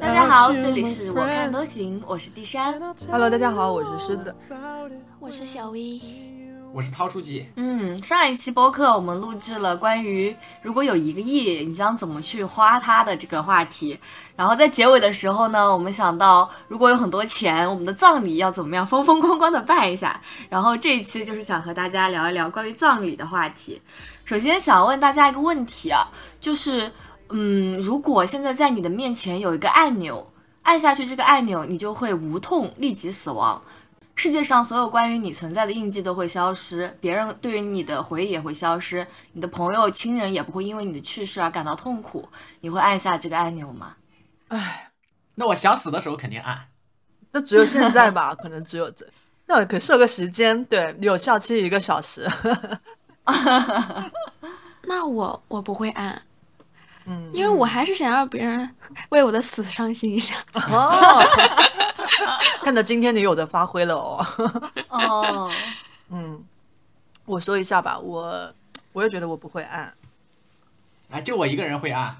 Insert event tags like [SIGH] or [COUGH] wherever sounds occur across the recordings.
大家好，这里是我看都行，我是地山。Hello，大家好，我是狮子。我是小 V，我是涛书记，嗯，上一期播客我们录制了关于如果有一个亿，你将怎么去花它的这个话题。然后在结尾的时候呢，我们想到如果有很多钱，我们的葬礼要怎么样风风光光的办一下。然后这一期就是想和大家聊一聊关于葬礼的话题。首先想问大家一个问题啊，就是嗯，如果现在在你的面前有一个按钮，按下去这个按钮，你就会无痛立即死亡。世界上所有关于你存在的印记都会消失，别人对于你的回忆也会消失，你的朋友、亲人也不会因为你的去世而感到痛苦。你会按下这个按钮吗？唉，那我想死的时候肯定按。那只有现在吧，[LAUGHS] 可能只有这。那我可设个时间，对，有效期一个小时。[LAUGHS] 那我我不会按，嗯，因为我还是想让别人 [LAUGHS] 为我的死伤心一下。哦，[LAUGHS] 看到今天你有的发挥了哦。哦，嗯，我说一下吧，我我也觉得我不会按。哎，就我一个人会按。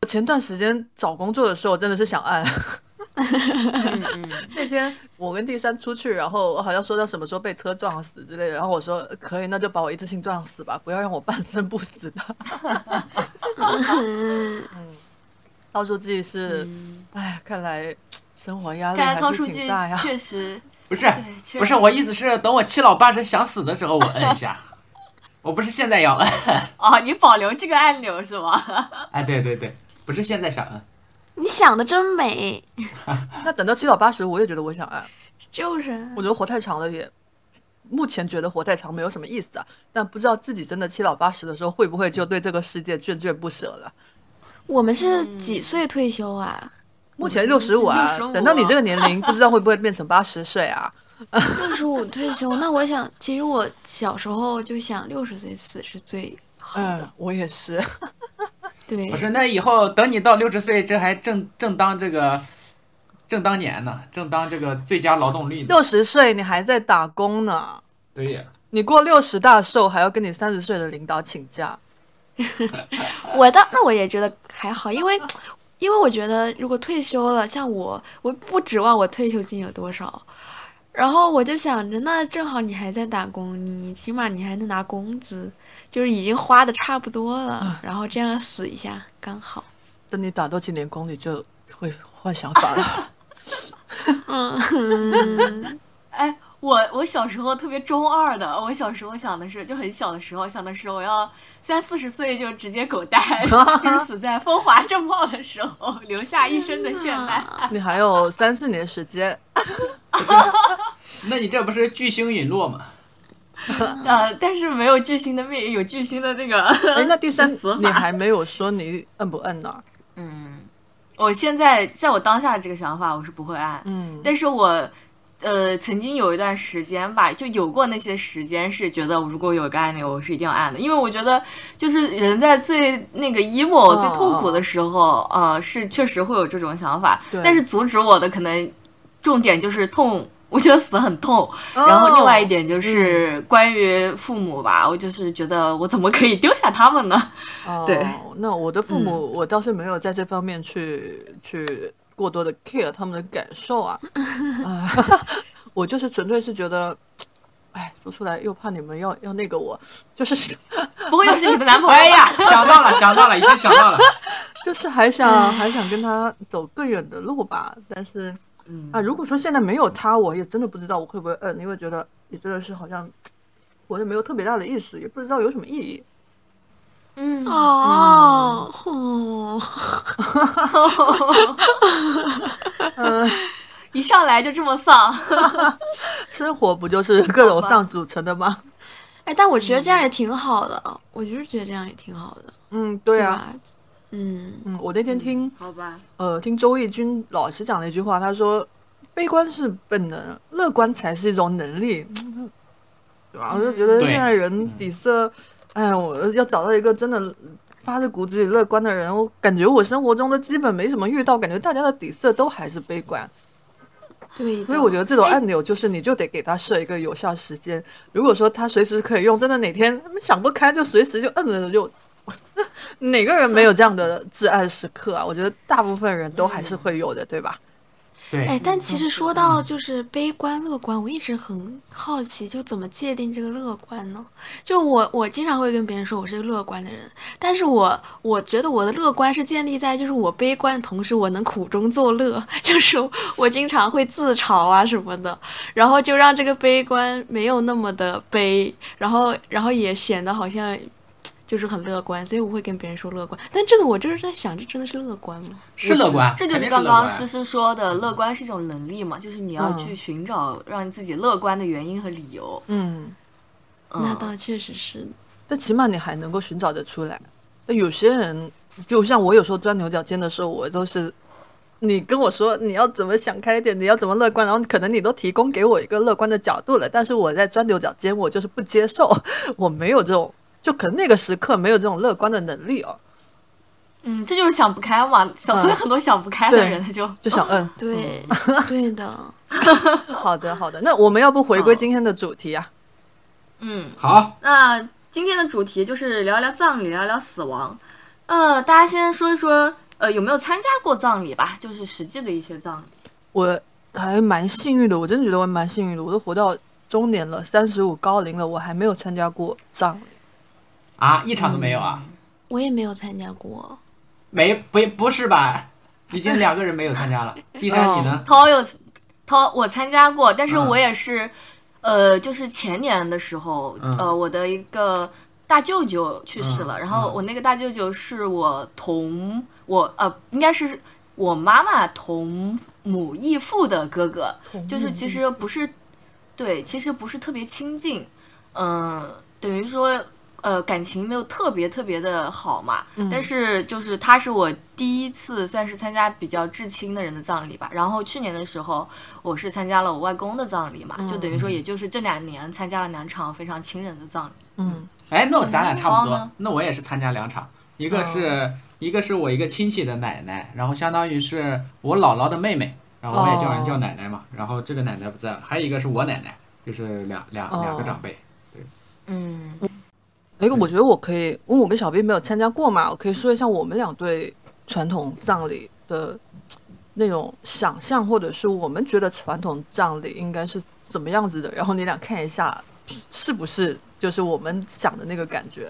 我前段时间找工作的时候真的是想按。嗯嗯，[LAUGHS] 那天我跟第三出去，然后我好像说到什么时候被车撞死之类的，然后我说可以，那就把我一次性撞死吧，不要让我半生不死的。嗯，涛书记是，哎，看来生活压力还是挺大呀。确实不是不是，我意思是等我七老八十想死的时候我摁一下，[LAUGHS] 我不是现在要摁。哦，你保留这个按钮是吗？[LAUGHS] 哎，对对对，不是现在想摁。你想的真美，[LAUGHS] 那等到七老八十，我也觉得我想爱。就是我觉得活太长了也，目前觉得活太长没有什么意思啊，但不知道自己真的七老八十的时候会不会就对这个世界眷眷不舍了。我们是几岁退休啊？目前六十五啊等到你这个年龄，不知道会不会变成八十岁啊？[LAUGHS] 六十五退休，那我想，其实我小时候就想六十岁死是最好的。嗯，我也是。对不，是，那以后等你到六十岁，这还正正当这个正当年呢，正当这个最佳劳动力。六十岁你还在打工呢，对呀，你过六十大寿还要跟你三十岁的领导请假。[LAUGHS] 我倒那我也觉得还好，因为因为我觉得如果退休了，像我，我不指望我退休金有多少，然后我就想着，那正好你还在打工，你起码你还能拿工资，就是已经花的差不多了，然后这样死一下刚好。等你打到几年工，你就会换想法了。[LAUGHS] 嗯 [LAUGHS] 哎，我我小时候特别中二的，我小时候想的是，就很小的时候想的是，我要三四十岁就直接狗带，[LAUGHS] 就是死在风华正茂的时候，留下一身的血脉。你还有三四年时间，那你这不是巨星陨落吗？[LAUGHS] 呃，但是没有巨星的命，有巨星的那个。哎，那第三 [LAUGHS] 死法你还没有说你摁不摁呢？嗯我现在在我当下的这个想法，我是不会按，嗯，但是我。呃，曾经有一段时间吧，就有过那些时间是觉得，如果有个按钮，我是一定要按的，因为我觉得，就是人在最那个 emo、哦最痛苦的时候，呃，是确实会有这种想法。对但是阻止我的可能重点就是痛，我觉得死很痛。哦然后另外一点就是关于父母吧，我就是觉得我怎么可以丢下他们呢？哦，[LAUGHS] 对那我的父母，我倒是没有在这方面去去过多的 care 他们的感受啊，[LAUGHS] 啊，我就是纯粹是觉得，哎，说出来又怕你们要要那个我，就是不会又是你的男朋友 [LAUGHS] 吧？哎呀，想到了，想到了，已经想到了。就是还想还想跟他走更远的路吧，但是。嗯啊，如果说现在没有他，我也真的不知道我会不会摁，因为觉得也真的是好像活着没有特别大的意思，也不知道有什么意义。嗯，哦，哦 [LAUGHS] [LAUGHS] 一上来就这么丧。[LAUGHS] 生活不就是各种丧组成的吗？哎，但我觉得这样也挺好的，我就是觉得这样也挺好的，嗯，对啊，吧？嗯，嗯，我那天听好吧，呃听周轶君老师讲了一句话，他说悲观是本能，乐观才是一种能力，嗯对吧？我就觉得对现在人底色，哎，我要找到一个真的。发自骨子里乐观的人，我感觉我生活中的基本没什么遇到，感觉大家的底色都还是悲观。对。所以我觉得这种按钮就是你就得给他设一个有效时间。如果说他随时可以用，真的哪天他们想不开就随时就摁了就 [LAUGHS] 哪个人没有这样的至暗时刻啊？[LAUGHS] 我觉得大部分人都还是会有的，对吧？对，哎，但其实说到就是悲观乐观，我一直很好奇，就怎么界定这个乐观呢？就我我经常会跟别人说我是个乐观的人，但是我我觉得我的乐观是建立在就是我悲观的同时，我能苦中作乐，[LAUGHS] 就是我经常会自嘲啊什么的，然后就让这个悲观没有那么的悲，然后然后也显得好像。就是很乐观，所以我会跟别人说乐观。但这个我就是在想，这真的是乐观吗？是乐观，这就是刚刚诗诗说的，乐观是一种能力嘛，就是你要嗯去寻找让自己乐观的原因和理由。嗯，嗯那倒确实是。但起码你还能够寻找得出来。那有些人，就像我有时候钻牛角尖的时候，我都是你跟我说你要怎么想开一点，你要怎么乐观，然后可能你都提供给我一个乐观的角度了，但是我在钻牛角尖，我就是不接受，[LAUGHS] 我没有这种，就可能那个时刻没有这种乐观的能力哦，嗯，这就是想不开嘛，想所以很多想不开的人他就就想嗯，对，[LAUGHS] [LAUGHS] 对的。好的好的，那我们要不回归今天的主题啊？嗯，好，那今天的主题就是聊一聊葬礼，聊一聊死亡。呃，大家先说一说，呃，有没有参加过葬礼吧？就是实际的一些葬礼。我还蛮幸运的，我真的觉得我蛮幸运的，我都活到中年了，三十五高龄了，我还没有参加过葬礼。啊，一场都没有啊？我也没有参加过。没，不不是吧？已经两个人没有参加了。[LAUGHS] 第三，你呢？涛有涛，我参加过，但是嗯我也是，呃，就是前年的时候，嗯呃，我的一个大舅舅去世了，嗯然后嗯我那个大舅舅是我同我呃，应该是我妈妈同母异父的哥哥，就是其实不是，对，其实不是特别亲近，嗯、等于说。呃，感情没有特别特别的好嘛，但是就是他是我第一次算是参加比较至亲的人的葬礼吧。然后去年的时候，我是参加了我外公的葬礼嘛，就等于说也就是这两年参加了两场非常亲人的葬礼。嗯，哎，那咱俩差不多。那我也是参加两场，一个是一个是我一个亲戚的奶奶，然后相当于是我姥姥的妹妹，然后我也叫人叫奶奶嘛。然后这个奶奶不在了，还有一个是我奶奶，就是两两两个长辈。对嗯，哎，我觉得我可以，因为我跟小兵没有参加过嘛，我可以说一下我们俩对传统葬礼的那种想象，或者是我们觉得传统葬礼应该是怎么样子的，然后你俩看一下是不是就是我们想的那个感觉。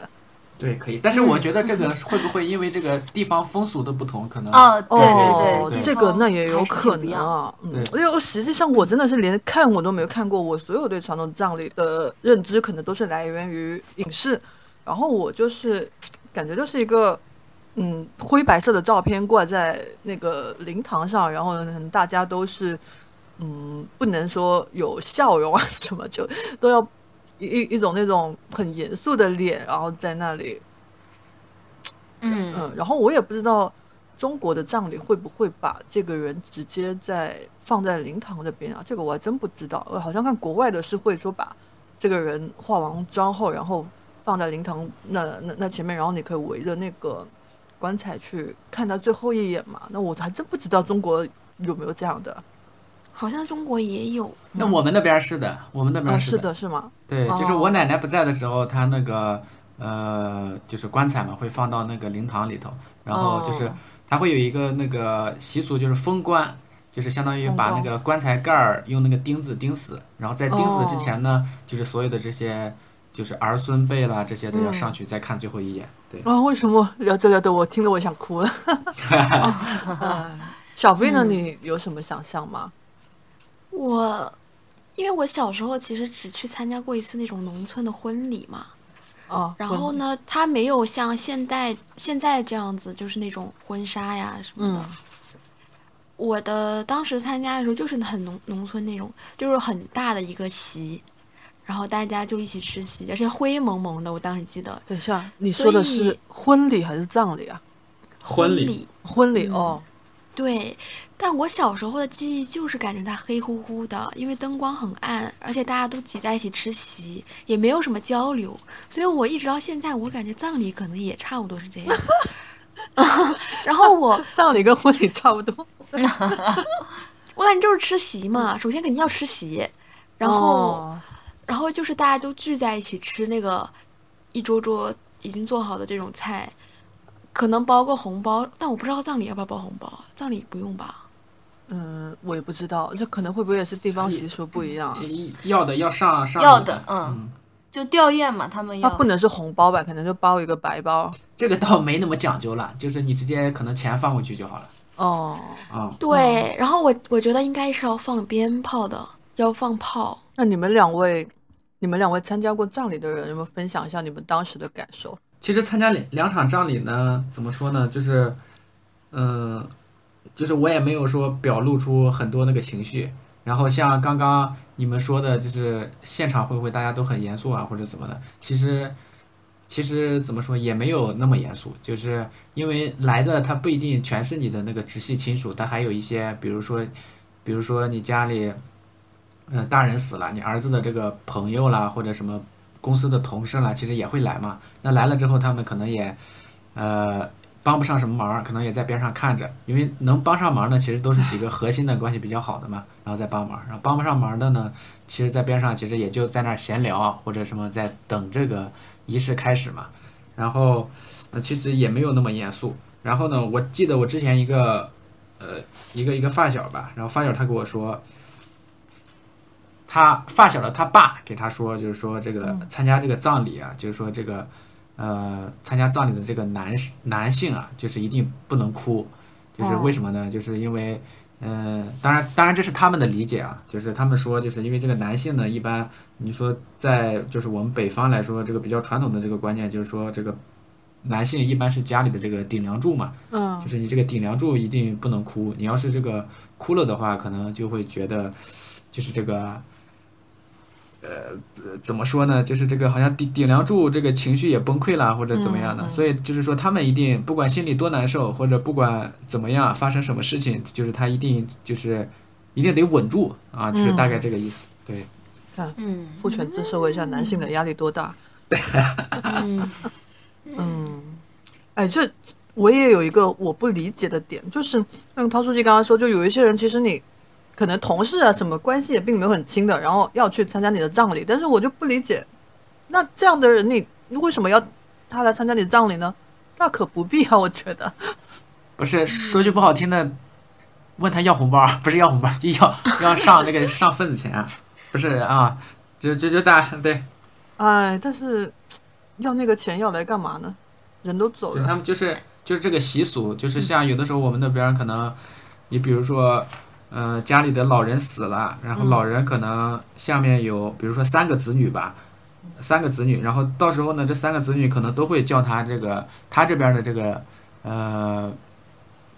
对，可以。但是我觉得这个会不会因为这个地方风俗的不同，可能哦，对哦，对对，这个那也有可能啊。嗯，对因为实际上我真的是连看我都没有看过，我所有对传统葬礼的认知可能都是来源于影视，然后我就是感觉就是一个嗯灰白色的照片挂在那个灵堂上，然后呢大家都是嗯不能说有笑容啊什么，就都要一一一种那种很严肃的脸，然后在那里嗯嗯，然后我也不知道中国的葬礼会不会把这个人直接在放在灵堂这边啊？这个我还真不知道。我好像看国外的是会说把这个人化完妆后，然后放在灵堂那那那前面，然后你可以围着那个棺材去看他最后一眼嘛。那我还真不知道中国有没有这样的好像中国也有。那我们那边是的，我们那啊？边的。是的，是吗？对，哦就是我奶奶不在的时候，她那个呃，就是棺材嘛，会放到那个灵堂里头，然后就是哦它会有一个那个习俗，就是封棺，就是相当于把那个棺材盖儿用那个钉子钉死，然后在钉死之前呢，就是所有的这些就是儿孙辈啦这些的要嗯上去再看最后一眼。对，啊，为什么聊着聊着我听得我想哭了？哎 [LAUGHS] 小飞呢？你有什么想象吗？我，因为我小时候其实只去参加过一次那种农村的婚礼嘛，啊，然后呢，他没有像现代现在这样子，就是那种婚纱呀什么的。嗯我的当时参加的时候就是很农农村那种，就是很大的一个席，然后大家就一起吃席，而且灰蒙蒙的。我当时记得等一下，你说的是婚礼还是葬礼啊？婚礼礼婚礼、嗯哦，对，但我小时候的记忆就是感觉它黑乎乎的，因为灯光很暗，而且大家都挤在一起吃席，也没有什么交流，所以我一直到现在，我感觉葬礼可能也差不多是这样。[LAUGHS] 然后我 [LAUGHS] 葬礼跟婚礼差不多。[LAUGHS] 我感觉就是吃席嘛，首先肯定要吃席，然后、哦然后就是大家都聚在一起吃那个一桌桌已经做好的这种菜，可能包个红包，但我不知道葬礼要不要包红包，葬礼不用吧？嗯，我也不知道，这可能会不会也是地方习俗不一样？要的要上上要的，嗯，就吊唁嘛，他们要它不能是红包吧？可能就包一个白包。这个倒没那么讲究了，就是你直接可能钱放过去就好了哦，啊。对，然后我我觉得应该是要放鞭炮的，要放炮。那你们两位，你们两位参加过葬礼的人，有没有分享一下你们当时的感受？其实参加两两场葬礼呢，怎么说呢？就是，嗯、就是我也没有说表露出很多那个情绪。然后像刚刚你们说的，就是现场会不会大家都很严肃啊，或者怎么的？其实，其实怎么说也没有那么严肃，就是因为来的他不一定全是你的那个直系亲属，他还有一些，比如说，比如说你家里，呃，大人死了，你儿子的这个朋友啦，或者什么公司的同事啦，其实也会来嘛。那来了之后，他们可能也，呃，帮不上什么忙，可能也在边上看着，因为能帮上忙的，其实都是几个核心的关系比较好的嘛，然后再帮忙。然后帮不上忙的呢，其实在边上其实也就在那闲聊或者什么，在等这个仪式开始嘛。然后，呃，其实也没有那么严肃。然后呢，我记得我之前一个，呃，一个一个发小吧，然后发小他跟我说，他发小的他爸给他说，就是说这个参加这个葬礼啊，就是说这个呃参加葬礼的这个男士男性啊，就是一定不能哭，就是为什么呢？就是因为呃，当然当然这是他们的理解啊，就是他们说就是因为这个男性呢，一般你说在就是我们北方来说，这个比较传统的这个观念就是说这个男性一般是家里的这个顶梁柱嘛，嗯。就是你这个顶梁柱一定不能哭，你要是这个哭了的话，可能就会觉得就是这个，呃，呃怎么说呢？就是这个好像顶顶梁柱这个情绪也崩溃了，或者怎么样的。所以就是说，他们一定不管心里多难受，或者不管怎么样发生什么事情，就是他一定就是一定得稳住啊，就是大概这个意思。对，看嗯父权制社会下男性的压力多大？嗯 [LAUGHS] 嗯，哎，这我也有一个我不理解的点，就是像陶书记刚刚说，就有一些人其实你可能同事啊什么关系也并没有很亲的，然后要去参加你的葬礼，但是我就不理解，那这样的人你你为什么要他来参加你的葬礼呢？大可不必啊，我觉得。[LAUGHS] 不是说句不好听的，问他要红包，不是要红包，就要要上这个上份子钱，[LAUGHS] 不是啊，就就就大对。哎，但是要那个钱要来干嘛呢？人都走了他了，们就是就是这个习俗，就是像有的时候我们那边可能，你比如说，呃，家里的老人死了，然后老人可能下面有，比如说三个子女吧，三个子女，然后到时候呢，这三个子女可能都会叫他这个他这边的这个呃，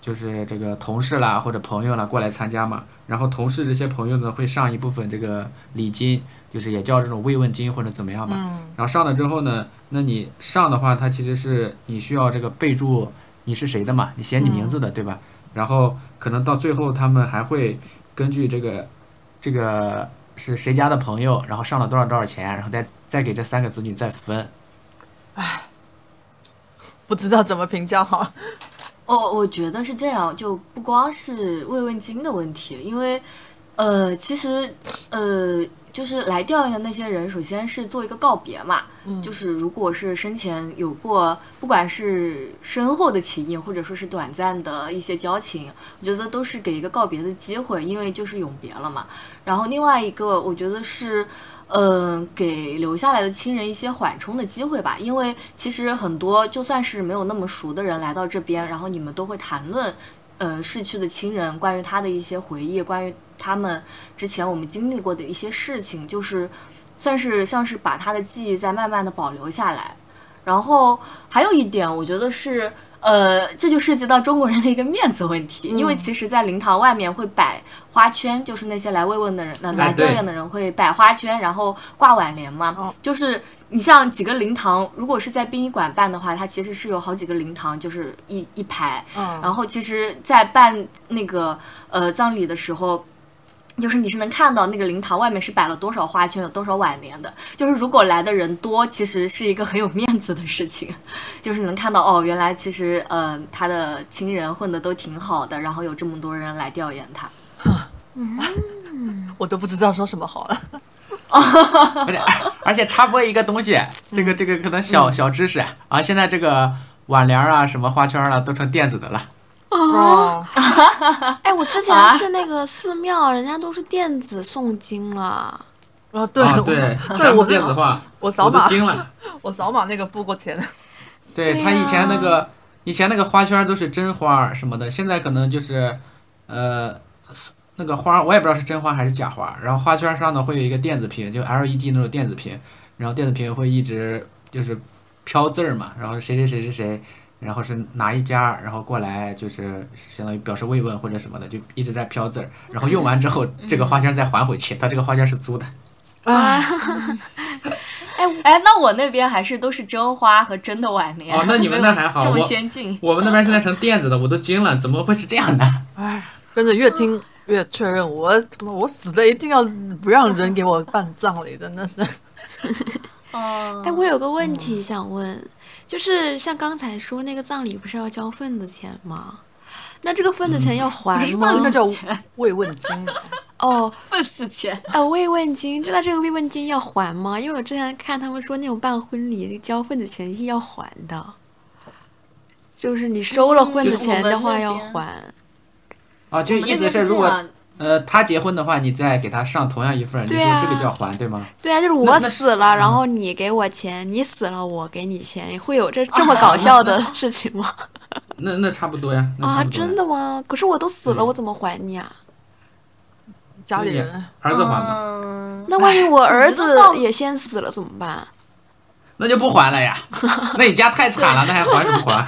就是这个同事啦或者朋友啦过来参加嘛，然后同事这些朋友呢会上一部分这个礼金，就是也叫这种慰问金或者怎么样吧。然后上了之后呢，那你上的话，他其实是你需要这个备注你是谁的嘛，你写你名字的，对吧？然后可能到最后他们还会根据这个这个是谁家的朋友，然后上了多少多少钱，然后再再给这三个子女再分。唉不知道怎么评价好。我我觉得是这样，就不光是慰问金的问题，因为，呃，其实，呃，就是来调研的那些人，首先是做一个告别嘛，就是如果是生前有过，不管是深厚的情谊，或者说是短暂的一些交情，我觉得都是给一个告别的机会，因为就是永别了嘛。然后另外一个，我觉得是。嗯，给留下来的亲人一些缓冲的机会吧，因为其实很多就算是没有那么熟的人来到这边，然后你们都会谈论，呃，逝去的亲人关于他的一些回忆，关于他们之前我们经历过的一些事情，就是算是像是把他的记忆在慢慢的保留下来。然后还有一点，我觉得是，呃，这就涉及到中国人的一个面子问题，因为其实，在灵堂外面会摆花圈，就是那些来慰问的人、呃、来吊唁的人会摆花圈，然后挂挽联嘛。哦就是你像几个灵堂，如果是在殡仪馆办的话，它其实是有好几个灵堂，就是一一排。嗯然后其实，在办那个呃葬礼的时候。就是你是能看到那个灵堂外面是摆了多少花圈，有多少挽联的。就是如果来的人多，其实是一个很有面子的事情。[LAUGHS] 就是能看到哦，原来其实呃他的亲人混的都挺好的，然后有这么多人来吊唁他。[LAUGHS] 嗯 [LAUGHS] 我都不知道说什么好了。而且而且插播一个东西，这个这个可能小小知识啊，现在这个挽联啊、什么花圈啊，都成电子的了。哦，[LAUGHS] 哎，我之前啊去那个寺庙，人家都是电子诵经了。啊，对，对，对，我电子化，我扫码，我都惊了。[LAUGHS] 我扫码那个付过钱。对对他以前那个以前那个花圈都是真花什么的，现在可能就是呃那个花我也不知道是真花还是假花，然后花圈上呢会有一个电子屏，就 LED 那种电子屏，然后电子屏会一直就是飘字儿嘛，然后谁谁谁谁谁。然后是哪一家，然后过来就是相当于表示慰问或者什么的，就一直在飘字儿。然后用完之后，这个花圈再还回去，他这个花圈是租的。[LAUGHS] 哎，哎，那我那边还是都是真花和真的挽联。哦那你们那还好这么我先进。我们那边现在成电子的，我都惊了，怎么会是这样的？哎，真的越听越确认，我他妈我死了一定要不让人给我办葬礼，真的是。[LAUGHS] 哦，哎，我有个问题想问，就是像刚才说那个葬礼不是要交份子钱吗？那这个份子钱要还吗？那叫慰问金。哦，份子钱。啊，慰问金，那这个慰问金要还吗？因为我之前看他们说那种办婚礼交份子钱是要还的，就是你收了份子钱的话要还。我们意思是如果呃他结婚的话，你再给他上同样一份儿，你说这个叫还对吗？对啊，就是我死了，然后你给我钱，你死了我给你钱，会有这这么搞笑的 [LAUGHS] 事情吗？[LAUGHS] 那那差不多呀，啊，真的吗？可是我都死了，对我怎么还你啊？家里人儿子还嘛，嗯，那万一我儿子也先死了怎么办？那就不还了呀。[LAUGHS] 那你家太惨了，那还还什么还？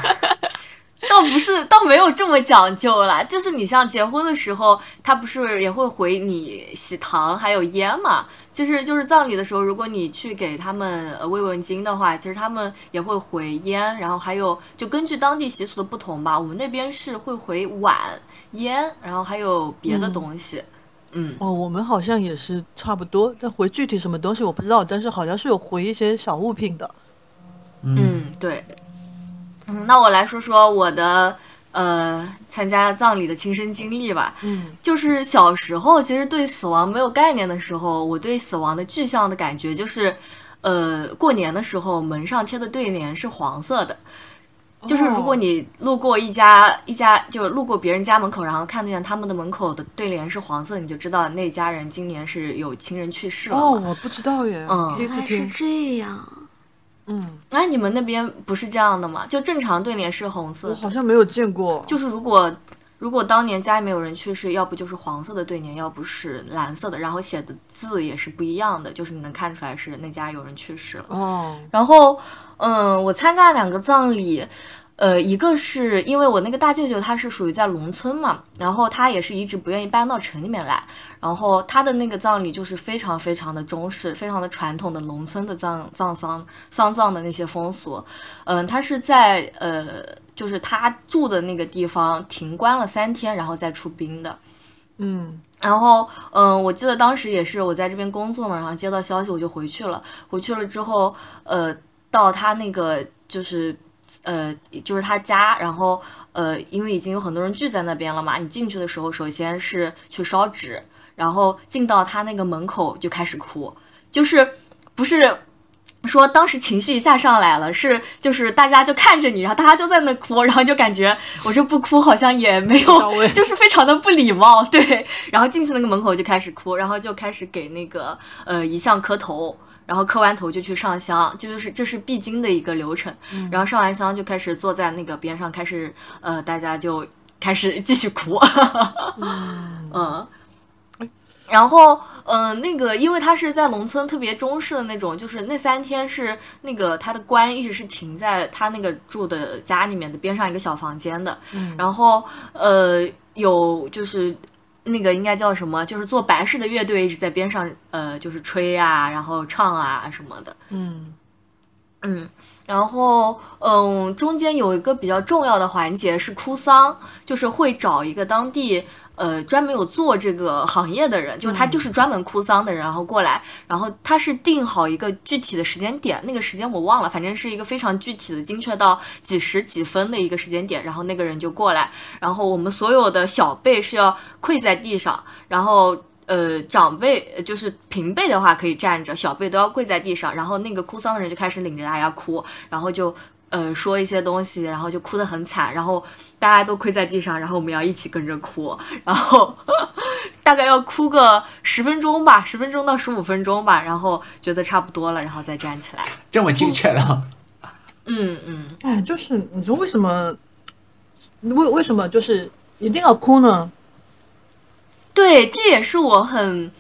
倒不是，倒没有这么讲究啦。就是你像结婚的时候，他不是也会回你喜糖还有烟嘛？就是就是葬礼的时候，如果你去给他们呃慰问金的话，其实他们也会回烟，然后还有就根据当地习俗的不同吧，我们那边是会回碗、烟，然后还有别的东西。嗯哦，我们好像也是差不多，但回具体什么东西我不知道，但是好像是有回一些小物品的。嗯，对。嗯，那我来说说我的呃参加葬礼的亲身经历吧。嗯，就是小时候其实对死亡没有概念的时候，我对死亡的具象的感觉就是，呃，过年的时候门上贴的对联是黄色的。就是如果你路过一家一家，就路过别人家门口，然后看见他们的门口的对联是黄色，你就知道那家人今年是有亲人去世了嘛。哦，我不知道耶，嗯第一次原来是。这样。嗯，哎，你们那边不是这样的吗？就正常对联是红色我，好像没有见过。就是如果如果当年家里面有人去世，要不就是黄色的对联，要不是蓝色的，然后写的字也是不一样的，就是你能看出来是那家有人去世了。哦，然后，嗯，我参加两个葬礼，呃，一个是因为我那个大舅舅他是属于在农村嘛，然后他也是一直不愿意搬到城里面来，然后他的那个葬礼就是非常非常的中式，非常的传统的农村的葬葬丧丧葬的那些风俗，嗯，他是在呃，就是他住的那个地方停关了三天，然后再出殡的。嗯，然后，嗯，我记得当时也是我在这边工作嘛，然后接到消息我就回去了。回去了之后，呃，到他那个就是，呃，就是他家，然后，呃，因为已经有很多人聚在那边了嘛，你进去的时候，首先是去烧纸，然后进到他那个门口就开始哭，就是不是。说当时情绪一下上来了，是就是大家就看着你，然后大家就在那哭，然后就感觉我这不哭好像也没有，就是非常的不礼貌，对。然后进去那个门口就开始哭，然后就开始给那个呃遗像磕头，然后磕完头就去上香，这就是这是必经的一个流程。然后上完香就开始坐在那个边上，开始呃大家就开始继续哭，嗯。[LAUGHS] 然后，嗯、那个，因为他是在农村特别中式的那种，就是那三天是那个他的官一直是停在他那个住的家里面的边上一个小房间的，然后呃有就是那个应该叫什么，就是做白事的乐队一直在边上呃就是吹啊，然后唱啊什么的，嗯，嗯，然后嗯，中间有一个比较重要的环节是哭丧，就是会找一个当地呃专门有做这个行业的人，就是他就是专门哭丧的人，然后过来，然后他是定好一个具体的时间点，那个时间我忘了，反正是一个非常具体的、精确到几时几分的一个时间点，然后那个人就过来，然后我们所有的小辈是要跪在地上，然后。呃，长辈呃就是平辈的话可以站着，小辈都要跪在地上，然后那个哭丧的人就开始领着大家哭，然后就呃说一些东西，然后就哭得很惨，然后大家都跪在地上，然后我们要一起跟着哭，然后 [LAUGHS] 大概要哭个十分钟吧，十分钟到十五分钟吧，然后觉得差不多了，然后再站起来。这么精确的。嗯嗯，哎，就是你说为什么，为为什么就是一定要哭呢？对，这也是我很，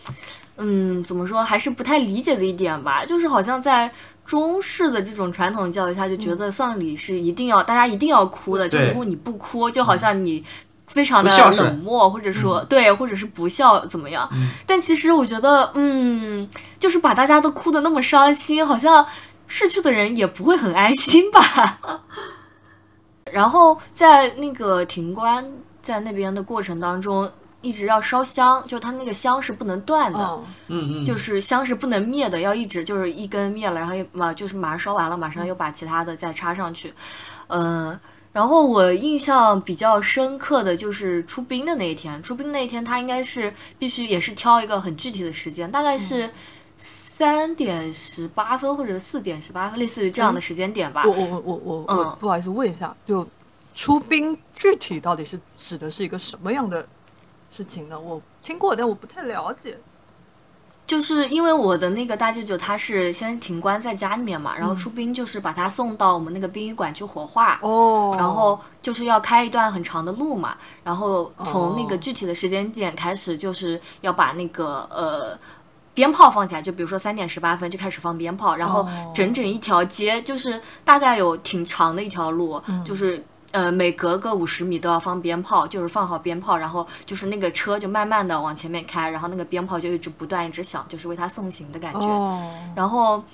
嗯，怎么说，还是不太理解的一点吧。就是好像在中式的这种传统教育下，就觉得丧礼是一定要、大家一定要哭的。就对如果你不哭，就好像你非常的冷漠，或者说、对，或者是不孝怎么样。但其实我觉得，嗯，就是把大家都哭的那么伤心，好像逝去的人也不会很安心吧。[LAUGHS] 然后在那个停棺在那边的过程当中，一直要烧香，就它那个香是不能断的，嗯，嗯嗯，就是香是不能灭的，要一直就是一根灭了，然后又马就是马上烧完了，马上又把其他的再插上去，嗯。然后我印象比较深刻的就是出兵的那一天，出兵那一天他应该是必须也是挑一个很具体的时间，大概是三点十八分或者四点十八分，类似于这样的时间点吧。我我我我我我嗯不好意思问一下，就出兵具体到底是指的是一个什么样的事情的？我听过，但我不太了解。就是因为我的那个大舅舅他是先停棺在家里面嘛，然后出殡就是把他送到我们那个殡仪馆去火化。哦然后就是要开一段很长的路嘛，然后从那个哦具体的时间点开始，就是要把那个呃鞭炮放起来，就比如说三点十八分就开始放鞭炮，然后哦整整一条街就是大概有挺长的一条路，就是。呃，每隔个五十米都要放鞭炮，就是放好鞭炮，然后就是那个车就慢慢的往前面开，然后那个鞭炮就一直不断一直响，就是为他送行的感觉。哦，然后，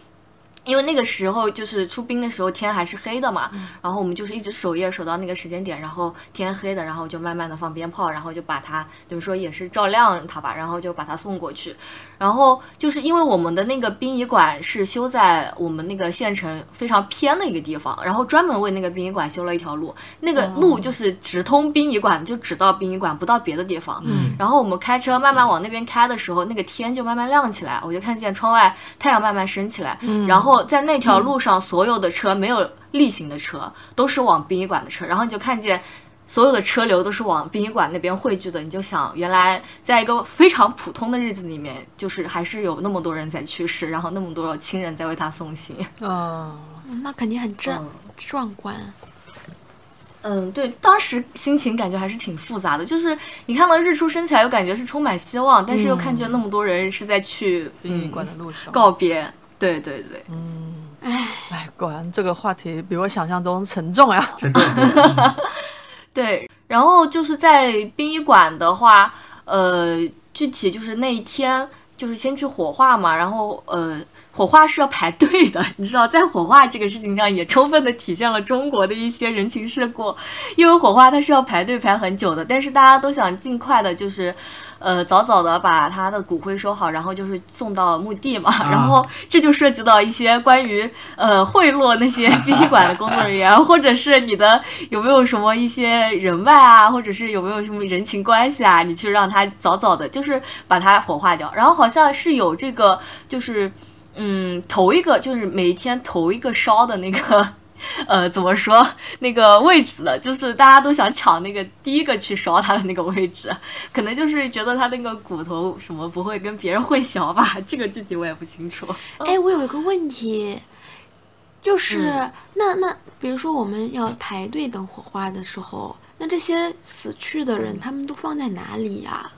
因为那个时候就是出兵的时候天还是黑的嘛，然后我们就是一直守夜守到那个时间点，然后天黑的，然后就慢慢的放鞭炮，然后就把它怎么说也是照亮他吧，然后就把他送过去。然后就是因为我们的那个殡仪馆是修在我们那个县城非常偏的一个地方，然后专门为那个殡仪馆修了一条路，那个路就是直通殡仪馆，就只到殡仪馆，不到别的地方。嗯，然后我们开车慢慢往那边开的时候，那个天就慢慢亮起来，我就看见窗外太阳慢慢升起来，然后在那条路上所有的车没有例行的车，都是往殡仪馆的车，然后你就看见。所有的车流都是往殡仪馆那边汇聚的，你就想，原来在一个非常普通的日子里面，就是还是有那么多人在去世，然后那么多亲人在为他送行。嗯，嗯那肯定很壮嗯壮观。嗯，对，当时心情感觉还是挺复杂的，就是你看到日出升起来，又感觉是充满希望，但是又看见那么多人是在去殡仪馆嗯的路上。告别。对对对，嗯哎，果然这个话题比我想象中沉重呀。沉重。对，然后就是在殡仪馆的话，呃，具体就是那一天就是先去火化嘛，然后呃，火化是要排队的，你知道，在火化这个事情上也充分的体现了中国的一些人情世故，因为火化它是要排队排很久的，但是大家都想尽快的，就是。呃，早早的把他的骨灰收好，然后就是送到墓地嘛，然后这就涉及到一些关于呃贿赂那些殡仪馆的工作人员，[LAUGHS] 或者是你的有没有什么一些人脉啊，或者是有没有什么人情关系啊，你去让他早早的，就是把它火化掉。然后好像是有这个，就是嗯，头一个就是每一天头一个烧的那个。呃，怎么说那个位置的，就是大家都想抢那个第一个去烧他的那个位置，可能就是觉得他那个骨头什么不会跟别人混淆吧，这个具体我也不清楚。哎，我有一个问题，就是、嗯那那，比如说我们要排队等火化的时候，那这些死去的人，他们都放在哪里呀、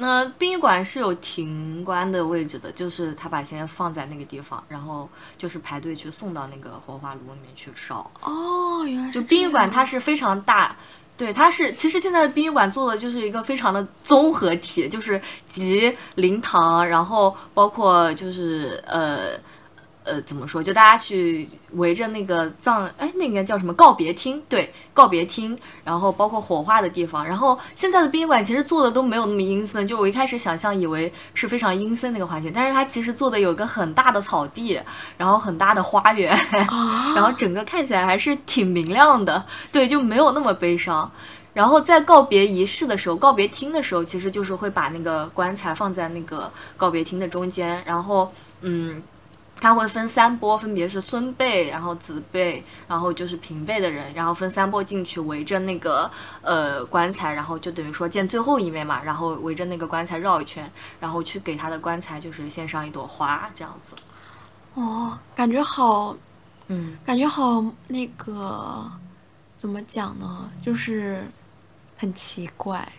那殡仪馆是有停棺的位置的，就是他把先放在那个地方，然后就是排队去送到那个火化炉里面去烧。哦，原来是就殡仪馆它是非常大，对，它是其实现在的殡仪馆做的就是一个非常的综合体，就是集灵堂，然后包括就是呃呃怎么说，就大家去围着那个葬，哎，那应该叫什么告别厅？对，告别厅，然后包括火化的地方，然后现在的殡仪馆其实做的都没有那么阴森，就我一开始想象以为是非常阴森那个环境，但是它其实做的有个很大的草地，然后很大的花园，啊，[LAUGHS] 然后整个看起来还是挺明亮的，对，就没有那么悲伤。然后在告别仪式的时候，告别厅的时候，其实就是会把那个棺材放在那个告别厅的中间，然后嗯，他会分三波，分别是孙辈，然后子辈，然后就是平辈的人，然后分三波进去，围着那个呃棺材，然后就等于说见最后一面嘛，然后围着那个棺材绕一圈，然后去给他的棺材就是献上一朵花，这样子。哦，感觉好，嗯，感觉好那个，怎么讲呢？就是很奇怪，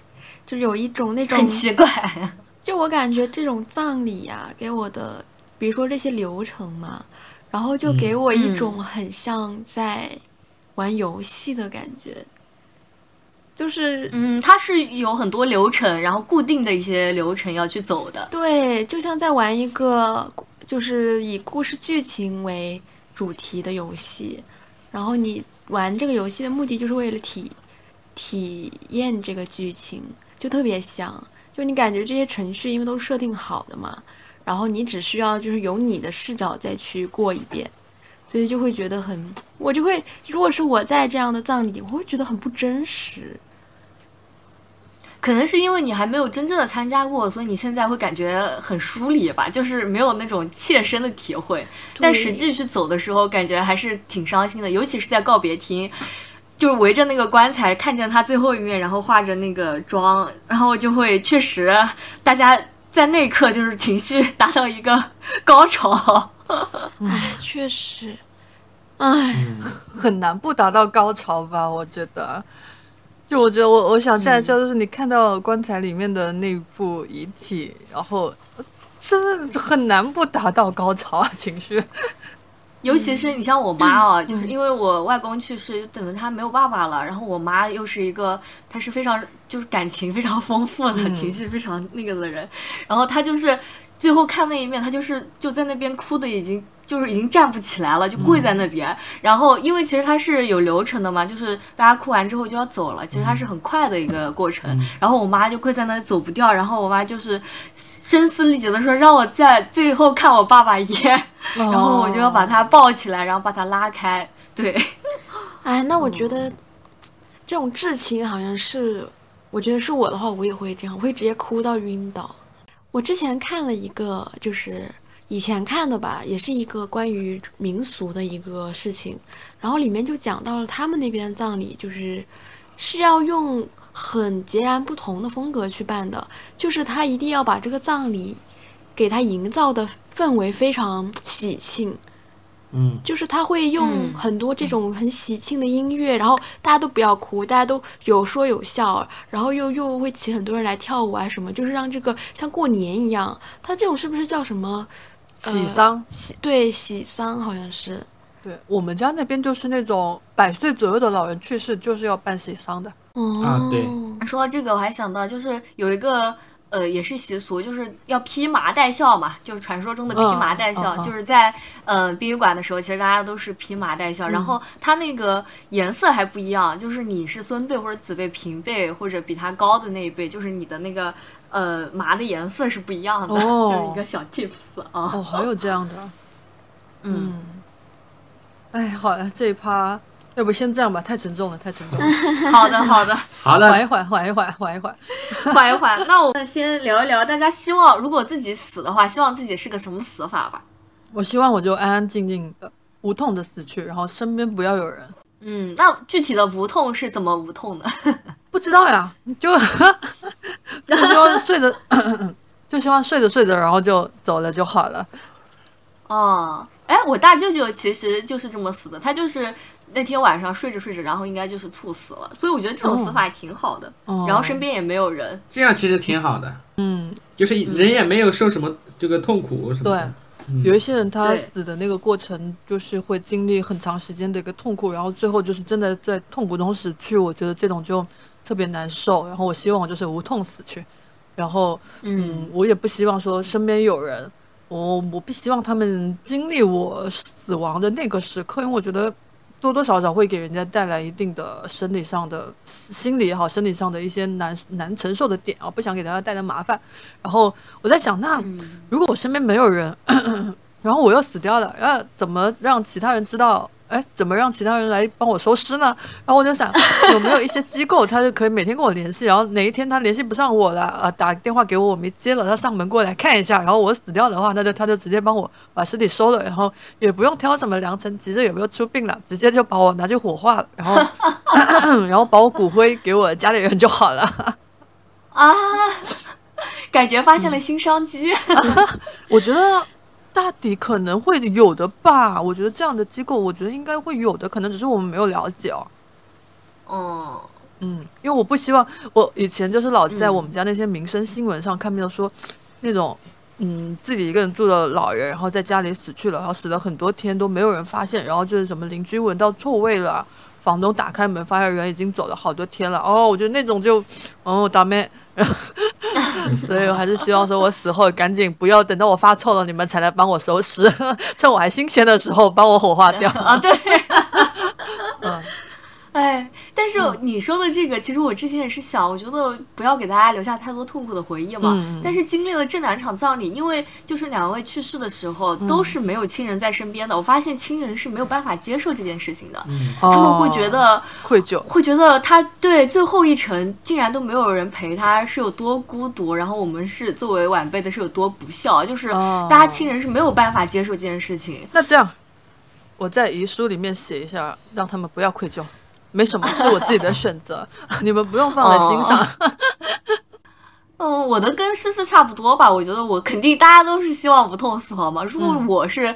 就有一种那种很奇怪。[LAUGHS] 就我感觉这种葬礼呀、给我的，比如说这些流程嘛，然后就给我一种很像在玩游戏的感觉，就是嗯，它是有很多流程，然后固定的一些流程要去走的。对，就像在玩一个就是以故事剧情为主题的游戏，然后你玩这个游戏的目的就是为了体体验这个剧情，就特别像，就你感觉这些程序因为都是设定好的嘛，然后你只需要就是由你的视角再去过一遍，所以就会觉得很，我就会如果是我在这样的葬礼，我会觉得很不真实。可能是因为你还没有真正的参加过，所以你现在会感觉很疏离吧，就是没有那种切身的体会。但实际去走的时候，感觉还是挺伤心的，尤其是在告别厅，就是围着那个棺材，看见他最后一面，然后化着那个妆，然后就会确实大家在那一刻就是情绪达到一个高潮。唉，确实，唉，很难不达到高潮吧？我觉得，就我觉得我我想现在知道，就是你看到棺材里面的那部遗体，然后真的很难不达到高潮啊，情绪。尤其是你像我妈哦，[CLEARS THROAT] 就是因为我外公去世，等于他没有爸爸了，然后我妈又是一个，她是非常就是感情非常丰富的，情绪非常那个的人，然后她就是最后看那一面，她就是就在那边哭的已经就是已经站不起来了，就跪在那边。然后因为其实它是有流程的嘛，就是大家哭完之后就要走了，其实它是很快的一个过程。然后我妈就跪在那里走不掉，然后我妈就是声嘶力竭的说让我在最后看我爸爸一眼。然后我就要把他抱起来，然后把他拉开。对，[LAUGHS] 哎，那我觉得这种至亲好像是，我觉得是我的话，我也会这样，我会直接哭到晕倒。我之前看了一个，就是以前看的吧，也是一个关于民俗的一个事情，然后里面就讲到了他们那边的葬礼，就是是要用很截然不同的风格去办的，就是他一定要把这个葬礼给他营造的氛围非常喜庆。嗯，就是他会用嗯很多这种很喜庆的音乐，然后大家都不要哭，大家都有说有笑，然后又又会请很多人来跳舞啊什么，就是让这个像过年一样。他这种是不是叫什么喜丧，喜？对，喜丧好像是。对我们家那边就是那种百岁左右的老人去世，就是要办喜丧的。哦，啊对说到这个，我还想到就是有一个呃，也是习俗，就是要披麻戴孝嘛，就是传说中的披麻戴孝，就是在呃殡仪馆的时候，其实大家都是披麻戴孝，然后它那个颜色还不一样，就是你是孙辈或者子辈、平辈或者比他高的那一辈，就是你的那个呃麻的颜色是不一样的，哦就是一个小 tips 啊。哦，还有这样的。[LAUGHS] 嗯，哎，好了，这一趴要不先这样吧，太沉重了，太沉重了，[LAUGHS] 好的好的，好的，缓一缓，缓一缓，缓一缓。[LAUGHS] 缓一缓。那我们先聊一聊，大家希望如果自己死的话，希望自己是个什么死法吧？我希望我就安安静静的、无痛的死去，然后身边不要有人。嗯，那具体的无痛是怎么无痛的？[LAUGHS] 不知道呀，就就希望睡着，[CLEARS THROAT] 就希望睡着睡着，然后就走了就好了。哦，哎，我大舅舅其实就是这么死的，他就是那天晚上睡着睡着，然后应该就是猝死了，所以我觉得这种死法也挺好的。哦然后身边也没有人，这样其实挺好的，嗯，就是人也没有受什么这个痛苦什么对的。，有一些人他死的那个过程，就是会经历很长时间的一个痛苦，然后最后就是真的在痛苦中死去。我觉得这种就特别难受。然后我希望我就是无痛死去，然后嗯，我也不希望说身边有人，我我不希望他们经历我死亡的那个时刻，因为我觉得多多少少会给人家带来一定的生理上的、心理也好，生理上的一些难难承受的点啊，不想给大家带来麻烦。然后我在想，那如果我身边没有人，[COUGHS] 然后我又死掉了，要怎么让其他人知道？哎，怎么让其他人来帮我收尸呢？然后我就想，[LAUGHS] 有没有一些机构，他就可以每天跟我联系，然后哪一天他联系不上我了，呃，打电话给我我没接了，他上门过来看一下，然后我死掉的话，那就他就直接帮我把尸体收了，然后也不用挑什么良辰吉日有没有出殡了，直接就把我拿去火化了，然后 [COUGHS] 然后把我骨灰给我家里人就好了。[LAUGHS] 啊，感觉发现了新商机。[LAUGHS] 我觉得大抵可能会有的吧。我觉得这样的机构，我觉得应该会有的，可能只是我们没有了解哦。嗯，嗯，因为我不希望我以前就是老在我们家那些民生新闻上看到说，那种嗯自己一个人住的老人，然后在家里死去了，然后死了很多天都没有人发现，然后就是什么邻居闻到臭味了。房东打开门，发现人已经走了好多天了。哦，我觉得那种就，哦，倒霉。[LAUGHS] 所以我还是希望说，我死后赶紧不要等到我发臭了，你们才来帮我收拾，趁我还新鲜的时候帮我火化掉。啊，[LAUGHS] 对。[LAUGHS] 嗯 [LAUGHS] 哎，但是你说的这个，其实我之前也是想，我觉得不要给大家留下太多痛苦的回忆嘛。嗯但是经历了这两场葬礼，因为就是两位去世的时候都是没有亲人在身边的，我发现亲人是没有办法接受这件事情的，他们会觉得哦愧疚。会觉得他对最后一程竟然都没有人陪他，是有多孤独。然后我们是作为晚辈的，是有多不孝，就是哦大家亲人是没有办法接受这件事情。那这样，我在遗书里面写一下，让他们不要愧疚。没什么，是我自己的选择，[LAUGHS] 你们不用放在心上。[LAUGHS] 嗯，我的跟诗诗差不多吧。我觉得我肯定大家都是希望不痛死亡嘛。如果我是，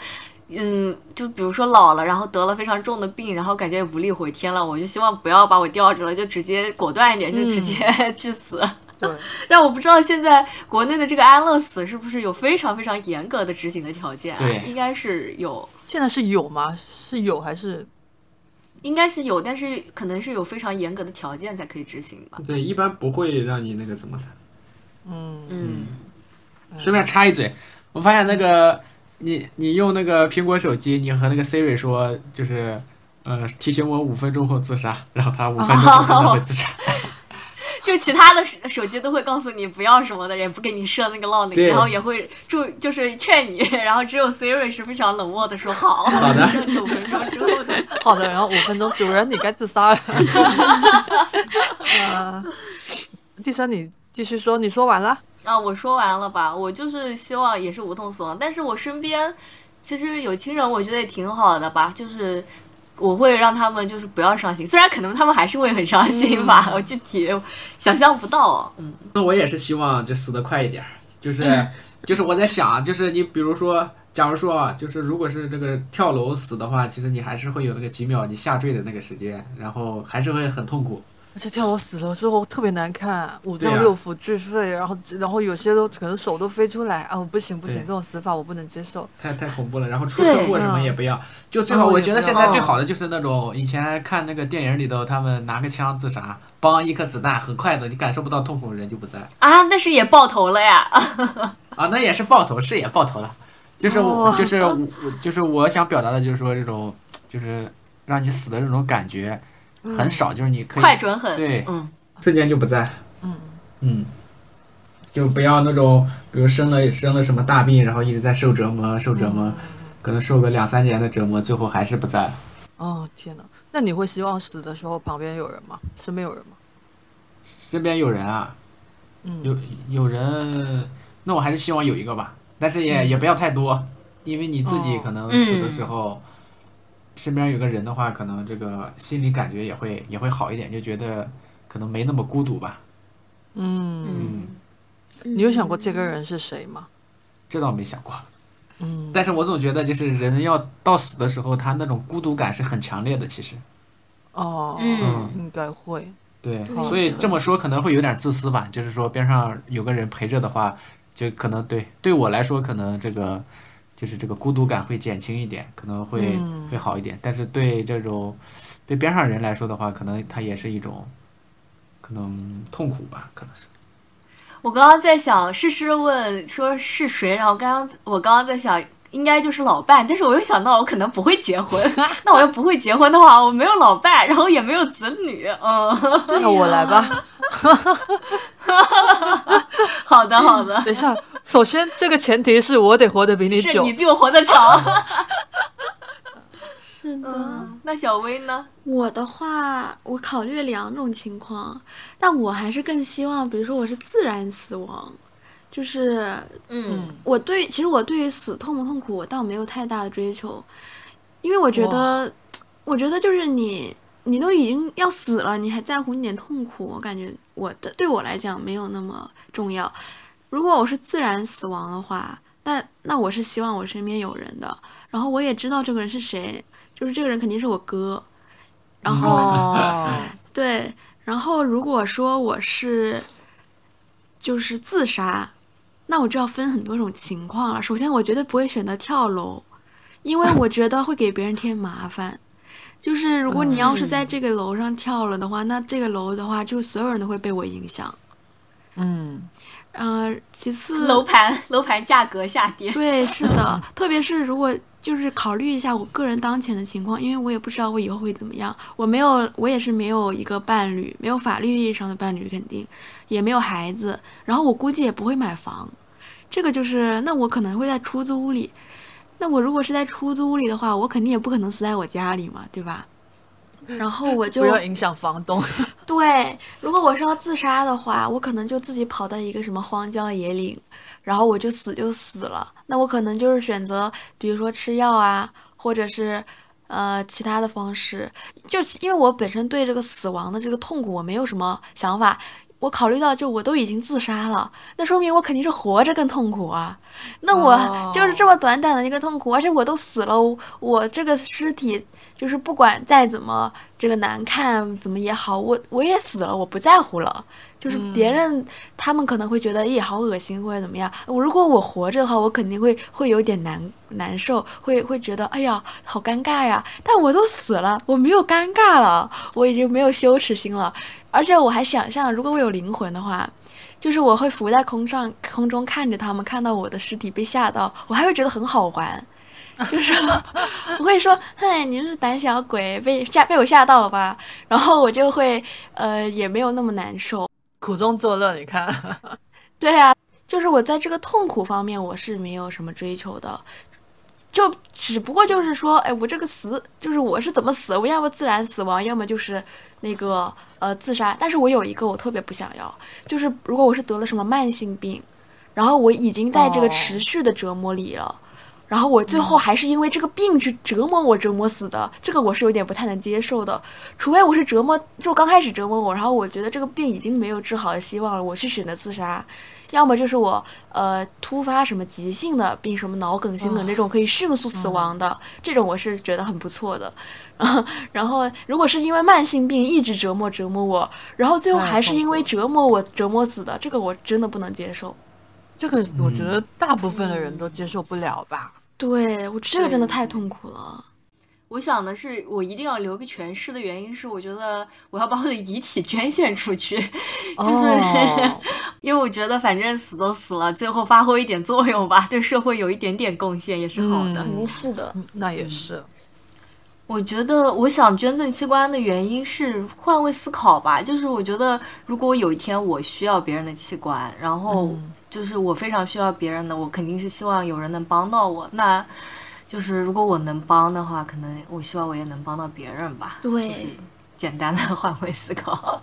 嗯，就比如说老了，然后得了非常重的病，然后感觉无力回天了，我就希望不要把我吊着了，就直接果断一点，就直接 [LAUGHS] 去死。对，但我不知道现在国内的这个安乐死是不是有非常非常严格的执行的条件、啊？对应该是有，现在是有吗？是有还是？应该是有，但是可能是有非常严格的条件才可以执行吧。对，一般不会让你那个怎么的。嗯嗯，顺便插一嘴，我发现那个你你用那个苹果手机，你和那个 Siri 说，就是呃提醒我五分钟后自杀，然后他五分钟后真的会自杀。[LAUGHS] 就其他的手手机都会告诉你不要什么的，也不给你设那个闹铃，对然后也会注就是劝你，[LAUGHS] 然后只有 Siri 是非常冷漠的说好，好的分钟之后的。[LAUGHS] 好的，然后五分钟，主人你该自杀了。[LAUGHS] 呃，第三，你继续说，你说完了。啊，我说完了吧？我就是希望也是无痛死亡，但是我身边其实有亲人，我觉得也挺好的吧，就是。我会让他们就是不要伤心，虽然可能他们还是会很伤心吧，我具体想象不到哦。嗯，那我也是希望就死得快一点儿，就是 [LAUGHS] 就是我在想，就是你比如说，假如说啊，就是如果是这个跳楼死的话，其实你还是会有那个几秒你下坠的那个时间，然后还是会很痛苦。而且跳楼死了之后特别难看，五脏六腑俱废，然后然后有些都可能手都飞出来，啊，不行不行，这种死法我不能接受。太太恐怖了，然后出车祸什么也不要，就最好。嗯我觉得现哦在最好的就是那种以前看那个电影里头，他们拿个枪自杀，帮一颗子弹，很快的，你感受不到痛苦，人就不在啊，但是也爆头了呀。啊，那也是爆头，是也爆头了，就是就是我就是我想表达的就是说这种就是让你死的这种感觉很少，就是你可以快准狠，对嗯，瞬间就不在，嗯嗯，就不要那种比如生了生了什么大病，然后一直在受折磨受折磨，可能受个两三年的折磨，最后还是不在了。哦天哪，那你会希望死的时候旁边有人吗？身边有人吗？身边有人啊，嗯有有人，那我还是希望有一个吧，但是也、也不要太多，因为你自己哦可能死的时候，身边有个人的话，可能这个心理感觉也会也会好一点，就觉得可能没那么孤独吧。嗯，嗯，你有想过这个人是谁吗？这倒没想过，嗯，但是我总觉得就是人要到死的时候，他那种孤独感是很强烈的，其实。哦，嗯应该会。对，对所以这么说可能会有点自私吧，就是说边上有个人陪着的话，就可能对对我来说，可能这个就是这个孤独感会减轻一点，可能会、嗯会好一点。但是对这种对边上人来说的话，可能它也是一种可能痛苦吧，可能是。我刚刚在想，诗诗问说是谁，然后刚刚我刚刚在想。应该就是老伴，但是我又想到我可能不会结婚，[LAUGHS] 那我要不会结婚的话，我没有老伴，然后也没有子女，嗯，那我来吧。[LAUGHS] [LAUGHS] 好的好的，等一下，首先这个前提是我得活得比你久是你。比我活得长，[LAUGHS] 是的。嗯，那小薇呢？我的话，我考虑两种情况，但我还是更希望，比如说我是自然死亡，就是嗯我对，其实我对于死痛不痛苦，我倒没有太大的追求，因为我觉得，我觉得就是你，你都已经要死了，你还在乎你点痛苦，我感觉我的对我来讲没有那么重要。如果我是自然死亡的话，那那我是希望我身边有人的，然后我也知道这个人是谁，就是这个人肯定是我哥，然后。哦，[LAUGHS] 对，然后如果说我是就是自杀，那我就要分很多种情况了。首先，我绝对不会选择跳楼，因为我觉得会给别人添麻烦。就是如果你要是在这个楼上跳了的话，那这个楼的话，就所有人都会被我影响。嗯，呃，其次，楼盘 [LAUGHS] 楼盘价格下跌。对，是的，特别是如果就是考虑一下我个人当前的情况，因为我也不知道我以后会怎么样，我没有，我也是没有一个伴侣，没有法律意义上的伴侣，肯定也没有孩子，然后我估计也不会买房，这个就是，那我可能会在出租屋里，那我如果是在出租屋里的话，我肯定也不可能死在我家里嘛，对吧？然后我就 [LAUGHS] 不要影响房东。[LAUGHS] 对，如果我是要自杀的话，我可能就自己跑到一个什么荒郊野岭，然后我就死就死了。那我可能就是选择，比如说吃药啊，或者是呃其他的方式。就因为我本身对这个死亡的这个痛苦我没有什么想法，我考虑到就我都已经自杀了，那说明我肯定是活着更痛苦啊。那我就是这么短短的一个痛苦，而且我都死了，我我这个尸体就是不管再怎么这个难看，怎么也好，我我也死了，我不在乎了。就是别人、他们可能会觉得，咦，好恶心或者怎么样。我如果我活着的话，我肯定会会有点难难受，会会觉得，哎呀，好尴尬呀。但我都死了，我没有尴尬了，我已经没有羞耻心了。而且我还想象，如果我有灵魂的话，就是我会浮在空上，空中看着他们，看到我的尸体被吓到，我还会觉得很好玩。就是我会说，嗨，你是胆小鬼，被吓被我吓到了吧？然后我就会呃，也没有那么难受。苦中作乐，你看，[LAUGHS] 对啊，就是我在这个痛苦方面我是没有什么追求的，就只不过就是说，哎，我这个死就是我是怎么死，我要么自然死亡，要么就是那个呃自杀。但是我有一个我特别不想要，就是如果我是得了什么慢性病，然后我已经在这个哦持续的折磨里了。然后我最后还是因为这个病去折磨我，折磨死的，这个我是有点不太能接受的。除非我是折磨，就刚开始折磨我，然后我觉得这个病已经没有治好的希望了，我去选择自杀；要么就是我呃突发什么急性的病，什么脑梗、心梗这种可以迅速死亡的，这种我是觉得很不错的。[LAUGHS] 然后，如果是因为慢性病一直折磨折磨我，然后最后还是因为折磨我折磨死的，这个我真的不能接受。这个我觉得大部分的人都接受不了吧。对我这个真的太痛苦了。我想的是，我一定要留个全尸的原因是，我觉得我要把我的遗体捐献出去，[LAUGHS] 就是、[LAUGHS] 哦因为我觉得反正死都死了，最后发挥一点作用吧，对社会有一点点贡献也是好的。嗯肯定是的，那也是，我觉得我想捐赠器官的原因是换位思考吧，就是我觉得如果有一天我需要别人的器官，然后嗯就是我非常需要别人的，我肯定是希望有人能帮到我。那就是如果我能帮的话，可能我希望我也能帮到别人吧。对就是简单的 [LAUGHS] 换位思考。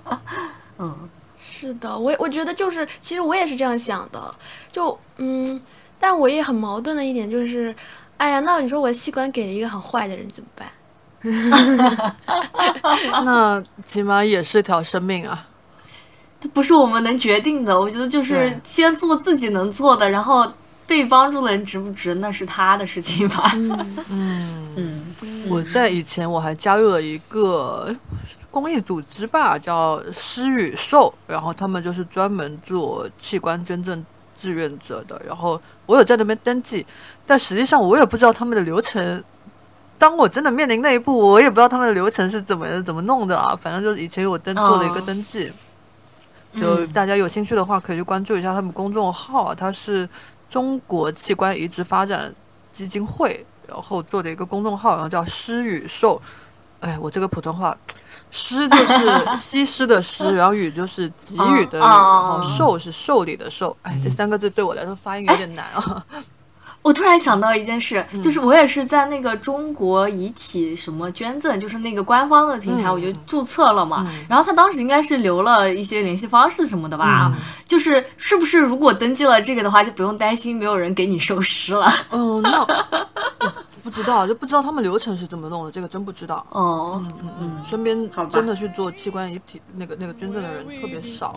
嗯，是的，我我觉得就是，其实我也是这样想的，就嗯，但我也很矛盾的一点就是，哎呀，那你说我器官给了一个很坏的人怎么办？[LAUGHS] 那起码也是条生命啊。这不是我们能决定的。我觉得就是先做自己能做的，然后被帮助的人值不值，那是他的事情吧。[LAUGHS] 嗯，嗯，我在以前我还加入了一个公益组织吧，叫施与受，然后他们就是专门做器官捐赠志愿者的。然后我有在那边登记，但实际上我也不知道他们的流程。当我真的面临那一步，我也不知道他们的流程是怎么怎么弄的啊。反正就是以前我登做了一个哦登记，就嗯大家有兴趣的话，可以去关注一下他们公众号啊，它是中国器官移植发展基金会，然后做的一个公众号，然后叫“施与受”。哎，我这个普通话，“施”就是 [LAUGHS] 西施的“施”，然后“与”就是给予的“予”，然后“受”是受理的“受”。哎，这三个字对我来说发音有点难啊。我突然想到一件事，就是我也是在那个中国遗体什么捐赠，就是那个官方的平台，嗯我就注册了嘛。然后他当时应该是留了一些联系方式什么的吧，就是是不是如果登记了这个的话，就不用担心没有人给你收尸了。嗯，[LAUGHS] 那不知道，就不知道他们流程是怎么弄的，这个真不知道。哦，嗯嗯，身边好真的去做器官遗体那个那个捐赠的人特别少。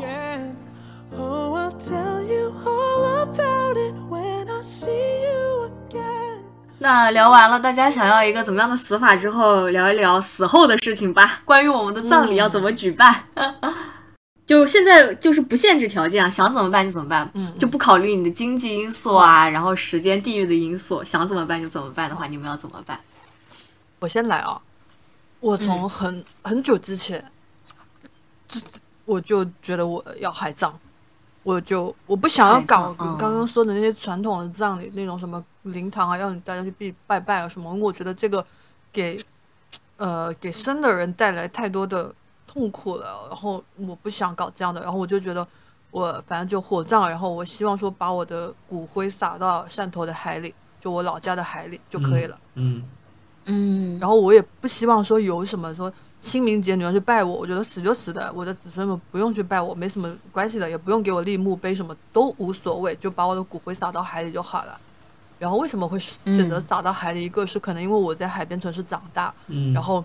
Oh, I'll tell you all about it when I see you again. 那聊完了大家想要一个怎么样的死法之后，聊一聊死后的事情吧。[LAUGHS] 关于我们的葬礼要怎么举办，[LAUGHS] 就现在就是不限制条件啊，想怎么办就怎么办，嗯就不考虑你的经济因素啊，然后时间、地域的因素，想怎么办就怎么办的话，你们要怎么办？我先来啊，我从很、很久之前，这我就觉得我要海葬，我就我不想要搞刚刚说的那些传统的葬礼，那种什么灵堂啊，要你大家去拜拜拜啊什么，因为我觉得这个给呃给生的人带来太多的痛苦了，然后我不想搞这样的，然后我就觉得我反正就火葬，然后我希望说把我的骨灰撒到汕头的海里，就我老家的海里就可以了。嗯，嗯，然后我也不希望说有什么说清明节你要去拜我，我觉得死就死的，我的子孙们不用去拜我，没什么关系的，也不用给我立墓碑，什么都无所谓，就把我的骨灰撒到海里就好了。然后为什么会选择撒到海里？一个是可能因为我在海边城市长大，嗯然后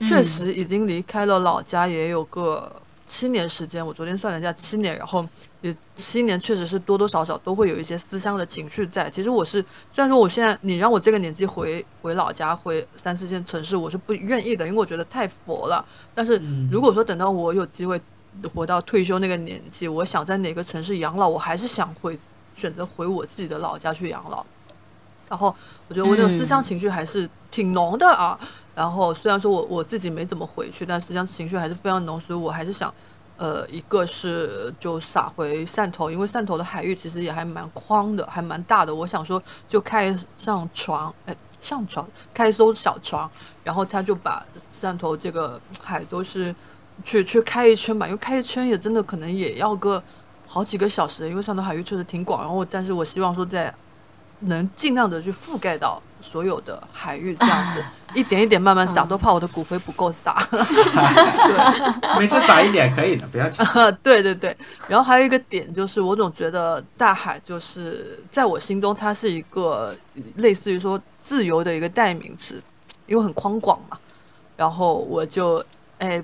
确实已经离开了老家也有个七年时间，我昨天算了一下七年，然后也七年确实是多多少少都会有一些思乡的情绪在。其实我是虽然说我现在你让我这个年纪回回老家回三四线城市，我是不愿意的，因为我觉得太佛了。但是如果说等到我有机会活到退休那个年纪，我想在哪个城市养老，我还是想回选择回我自己的老家去养老。然后我觉得我那种思乡情绪还是挺浓的啊。然后虽然说我我自己没怎么回去，但实际上情绪还是非常浓，所以我还是想，呃，一个是就撒回汕头，因为汕头的海域其实也还蛮宽的，还蛮大的。我想说就开上船，哎，上船开一艘小船，然后他就把汕头这个海都是去去开一圈吧，因为开一圈也真的可能也要个好几个小时，因为汕头海域确实挺广。然后，但是我希望说在能尽量的去覆盖到所有的海域，这样子 [LAUGHS] 一点一点慢慢撒，都怕我的骨灰不够撒。[LAUGHS] 对每次撒一点可以的，不要紧。[LAUGHS] 对对对，然后还有一个点就是，我总觉得大海就是在我心中，它是一个类似于说自由的一个代名词，因为很宽广嘛。然后我就哎，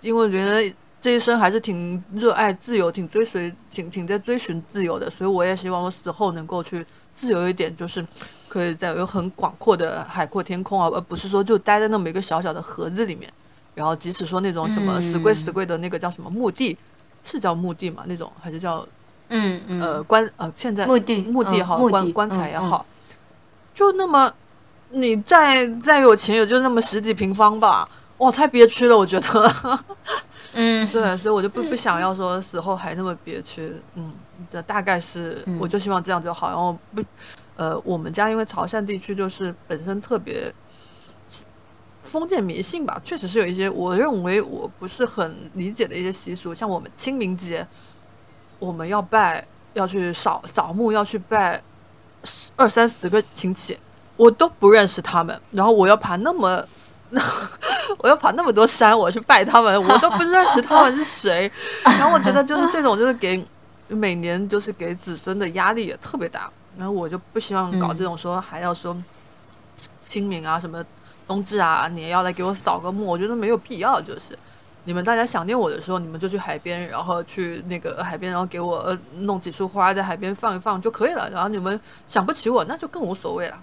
因为我觉得这一生还是挺热爱自由，挺追随，挺挺在追寻自由的，所以我也希望我死后能够去自由一点，就是可以在有很广阔的海阔天空啊，而不是说就待在那么一个小小的盒子里面。然后即使说那种什么死贵死贵的那个叫什么墓地，是叫墓地嘛？那种还是叫嗯嗯呃棺呃现在墓地墓地也好，嗯墓地棺棺材也好，就那么你再再有钱，也就那么十几平方吧。哇，太憋屈了，我觉得。嗯 [LAUGHS] 对，所以我就不不想要说死后还那么憋屈。嗯，这大概是，我就希望这样就好。然后不，呃，我们家因为潮汕地区就是本身特别封建迷信吧，确实是有一些我认为我不是很理解的一些习俗，像我们清明节，我们要拜，要去扫扫墓，要去拜二三十个亲戚，我都不认识他们，然后我要爬那么。[LAUGHS] 我要爬那么多山，我去拜他们，[LAUGHS] 我都不认识他们是谁。然后我觉得就是这种，就是给每年就是给子孙的压力也特别大。然后我就不希望搞这种说还要说清明啊什么冬至啊，你也要来给我扫个墓，我觉得没有必要。就是你们大家想念我的时候，你们就去海边，然后去那个海边，然后给我呃弄几束花在海边放一放就可以了。然后你们想不起我，那就更无所谓了。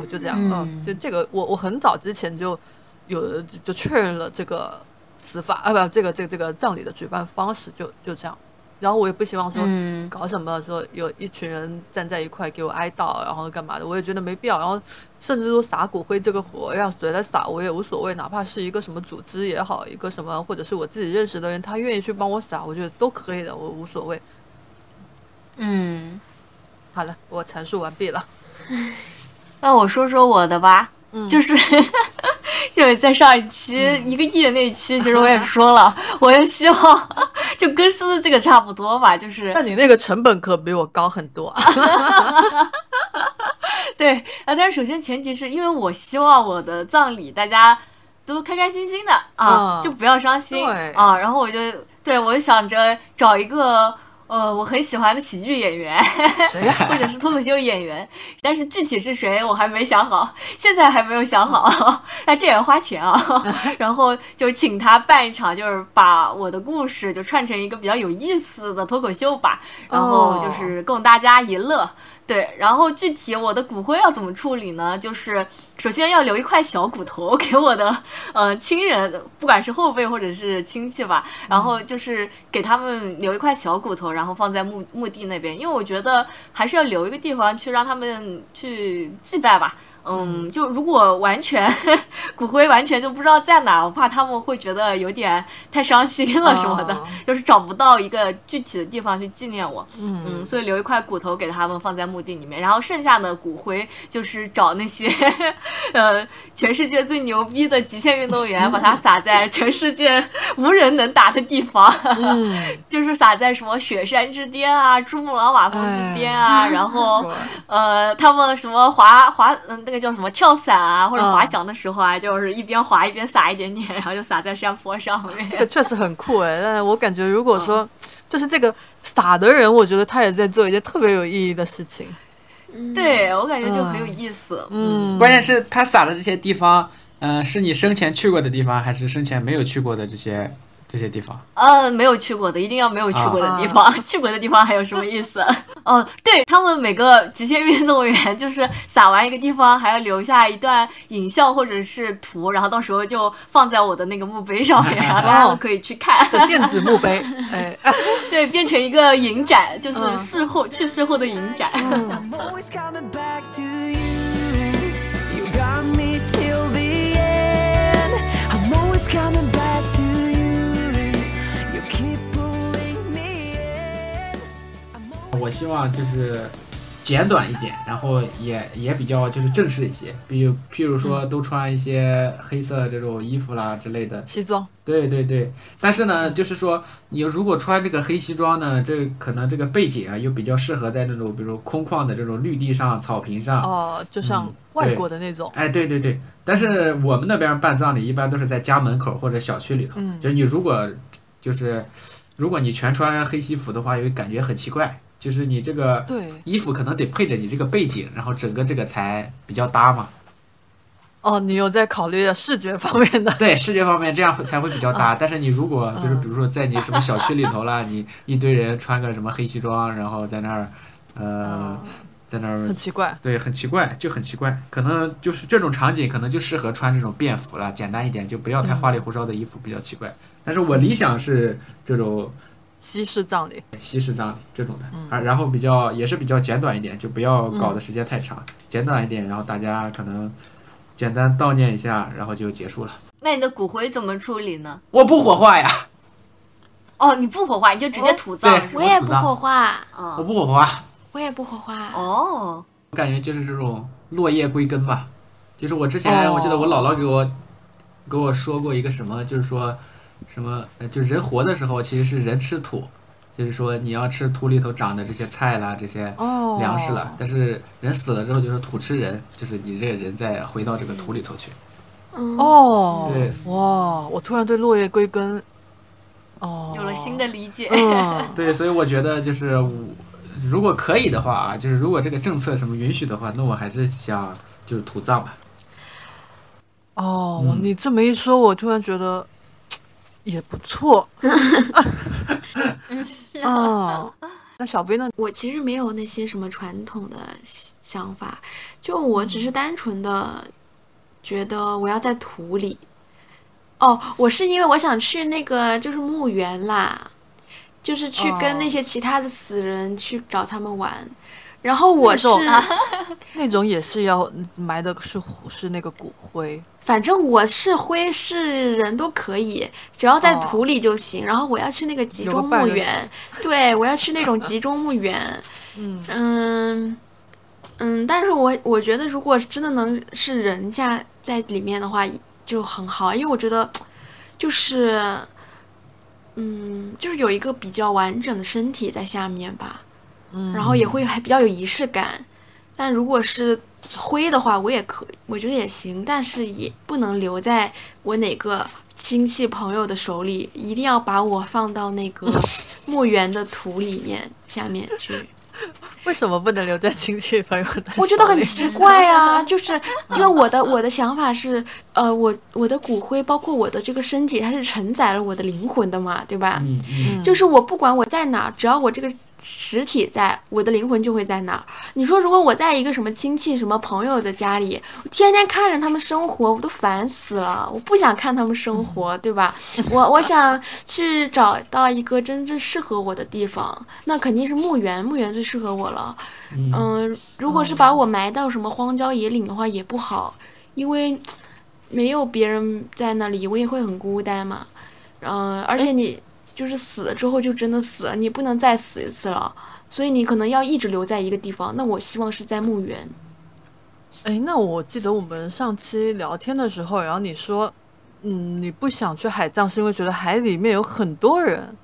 我就这样，嗯，就这个，我我很早之前就有就确认了这个死法啊，不，这个这个这个葬礼的举办方式，就就这样。然后我也不希望说嗯搞什么说有一群人站在一块给我哀悼，然后干嘛的，我也觉得没必要。然后甚至说撒骨灰这个活让谁来撒我也无所谓，哪怕是一个什么组织也好，一个什么或者是我自己认识的人，他愿意去帮我撒，我觉得都可以的，我无所谓。嗯，好了，我阐述完毕了。[LAUGHS] [LAUGHS] 那我说说我的吧，就是就是在上一期、一个亿的那一期，其实我也说了，[LAUGHS] 我也希望就跟苏苏这个差不多吧，就是那你那个成本可比我高很多啊！[LAUGHS] 对啊，但是首先前提是因为我希望我的葬礼大家都开开心心的啊，嗯就不要伤心对啊。然后我就对我就想着找一个呃我很喜欢的喜剧演员？[LAUGHS] 或者是脱口秀演员，但是具体是谁我还没想好，[LAUGHS] 现在还没有想好。[LAUGHS] 那这也要花钱啊。然后就请他办一场，就是把我的故事就串成一个比较有意思的脱口秀吧，然后就是供大家一乐。对，然后具体我的骨灰要怎么处理呢？就是首先要留一块小骨头给我的呃亲人，不管是后辈或者是亲戚吧，然后就是给他们留一块小骨头，然后放在墓墓地那边，因为我觉得还是要留一个地方去让他们去祭拜吧。嗯，就如果完全骨灰完全就不知道在哪，我怕他们会觉得有点太伤心了什么的，哦就是找不到一个具体的地方去纪念我。嗯所以留一块骨头给他们放在墓地里面，然后剩下的骨灰就是找那些呃全世界最牛逼的极限运动员，把它撒在全世界无人能打的地方，嗯，就是撒在什么雪山之巅啊、珠穆朗玛峰之巅啊，然后 [LAUGHS] 呃他们什么滑滑嗯、那个叫什么跳伞啊或者滑翔的时候啊，就是一边滑一边撒一点点，然后就撒在山坡上面。这个确实很酷哎。但是我感觉，如果说就是这个撒的人，我觉得他也在做一件特别有意义的事情。对我感觉就很有意思。嗯，关键是他撒的这些地方，嗯、是你生前去过的地方，还是生前没有去过的这些这些地方？呃，没有去过的，一定要没有去过的地方。[LAUGHS] 去过的地方还有什么意思？[LAUGHS] 哦，对他们每个极限运动员，就是撒完一个地方，还要留下一段影像或者是图，然后到时候就放在我的那个墓碑上面，[LAUGHS] 然后大家都可以去看。电子墓碑，哎，对，变成一个影展，就是嗯事后、去世后的影展。I'm always coming 我希望就是简短一点，然后也也比较就是正式一些，比如譬如说都穿一些黑色的这种衣服啦之类的。西装，对对对，但是呢，就是说你如果穿这个黑西装呢，这可能这个背景啊又比较适合在那种比如空旷的这种绿地上、草坪上。哦，就像嗯外国的那种，哎，对对对，但是我们那边办葬礼一般都是在家门口或者小区里头，嗯。就是你如果就是如果你全穿黑西服的话，又感觉很奇怪，就是你这个对，衣服可能得配着你这个背景，然后整个这个才比较搭嘛。哦，你有在考虑视觉方面的，对视觉方面这样才会比较搭。但是你如果就是嗯比如说在你什么小区里头啦，[LAUGHS] 你一堆人穿个什么黑西装，然后在那儿呃嗯，在那儿很奇怪。对，很奇怪，就很奇怪，可能就是这种场景，可能就适合穿这种便服了，简单一点，就不要太花里胡哨的衣服，比较奇怪。但是我理想是这种西式葬礼，西式葬礼这种的，啊，然后比较也是比较简短一点，就不要搞的时间太长，简短一点，然后大家可能简单悼念一下，然后就结束了。那你的骨灰怎么处理呢？我不火化呀，哦，你不火化，你就直接土葬对？我也不火化，我嗯，不火化，我也不火化。哦，我感觉就是这种落叶归根吧。就是我之前哦我记得我姥姥给我给我说过一个什么，就是说什么呃，就是人活的时候其实是人吃土，就是说你要吃土里头长的这些菜啦，这些哦，粮食了。但是人死了之后就是土吃人，就是你这个人再回到这个土里头去。嗯，哦，对哇，我突然对落叶归根，哦，有了新的理解。嗯，[LAUGHS] 对，所以我觉得就是我如果可以的话啊，就是如果这个政策什么允许的话，那我还是想就是土葬吧。哦，嗯你这么一说，我突然觉得也不错。[LAUGHS] 嗯，那小飞呢？我其实没有那些什么传统的想法，就我只是单纯的觉得我要在土里。哦，我是因为我想去那个就是墓园啦，就是去跟那些其他的死人去找他们玩。然后我是，那种那种也是要埋的是是那个骨灰。反正我是灰是人都可以，只要在哦土里就行。然后我要去那个集中墓园，对我要去那种集中墓园。[LAUGHS] 嗯嗯嗯，但是我我觉得如果真的能是人家在里面的话，就很好，因为我觉得就是嗯，就是有一个比较完整的身体在下面吧，嗯，然后也会还比较有仪式感。但如果是徽的话，我也可以，我觉得也行，但是也不能留在我哪个亲戚朋友的手里，一定要把我放到那个 [LAUGHS] 墓园的土里面下面去。[LAUGHS] 为什么不能留在亲戚朋友的？我觉得很奇怪啊，就是因为我的我的想法是，呃，我我的骨灰包括我的这个身体，它是承载了我的灵魂的嘛，对吧？嗯嗯，就是我不管我在哪，只要我这个实体在，我的灵魂就会在那儿。你说如果我在一个什么亲戚、什么朋友的家里，我天天看着他们生活，我都烦死了。我不想看他们生活，对吧？我我想去找到一个真正适合我的地方，那肯定是墓园，墓园最适合我了。嗯，如果是把我埋到什么荒郊野岭的话，也不好，因为没有别人在那里，我也会很孤单嘛。嗯，而且你就是死了之后就真的死了，你不能再死一次了，所以你可能要一直留在一个地方。那我希望是在墓园。哎，那我记得我们上期聊天的时候，然后你说，嗯，你不想去海葬，是因为觉得海里面有很多人。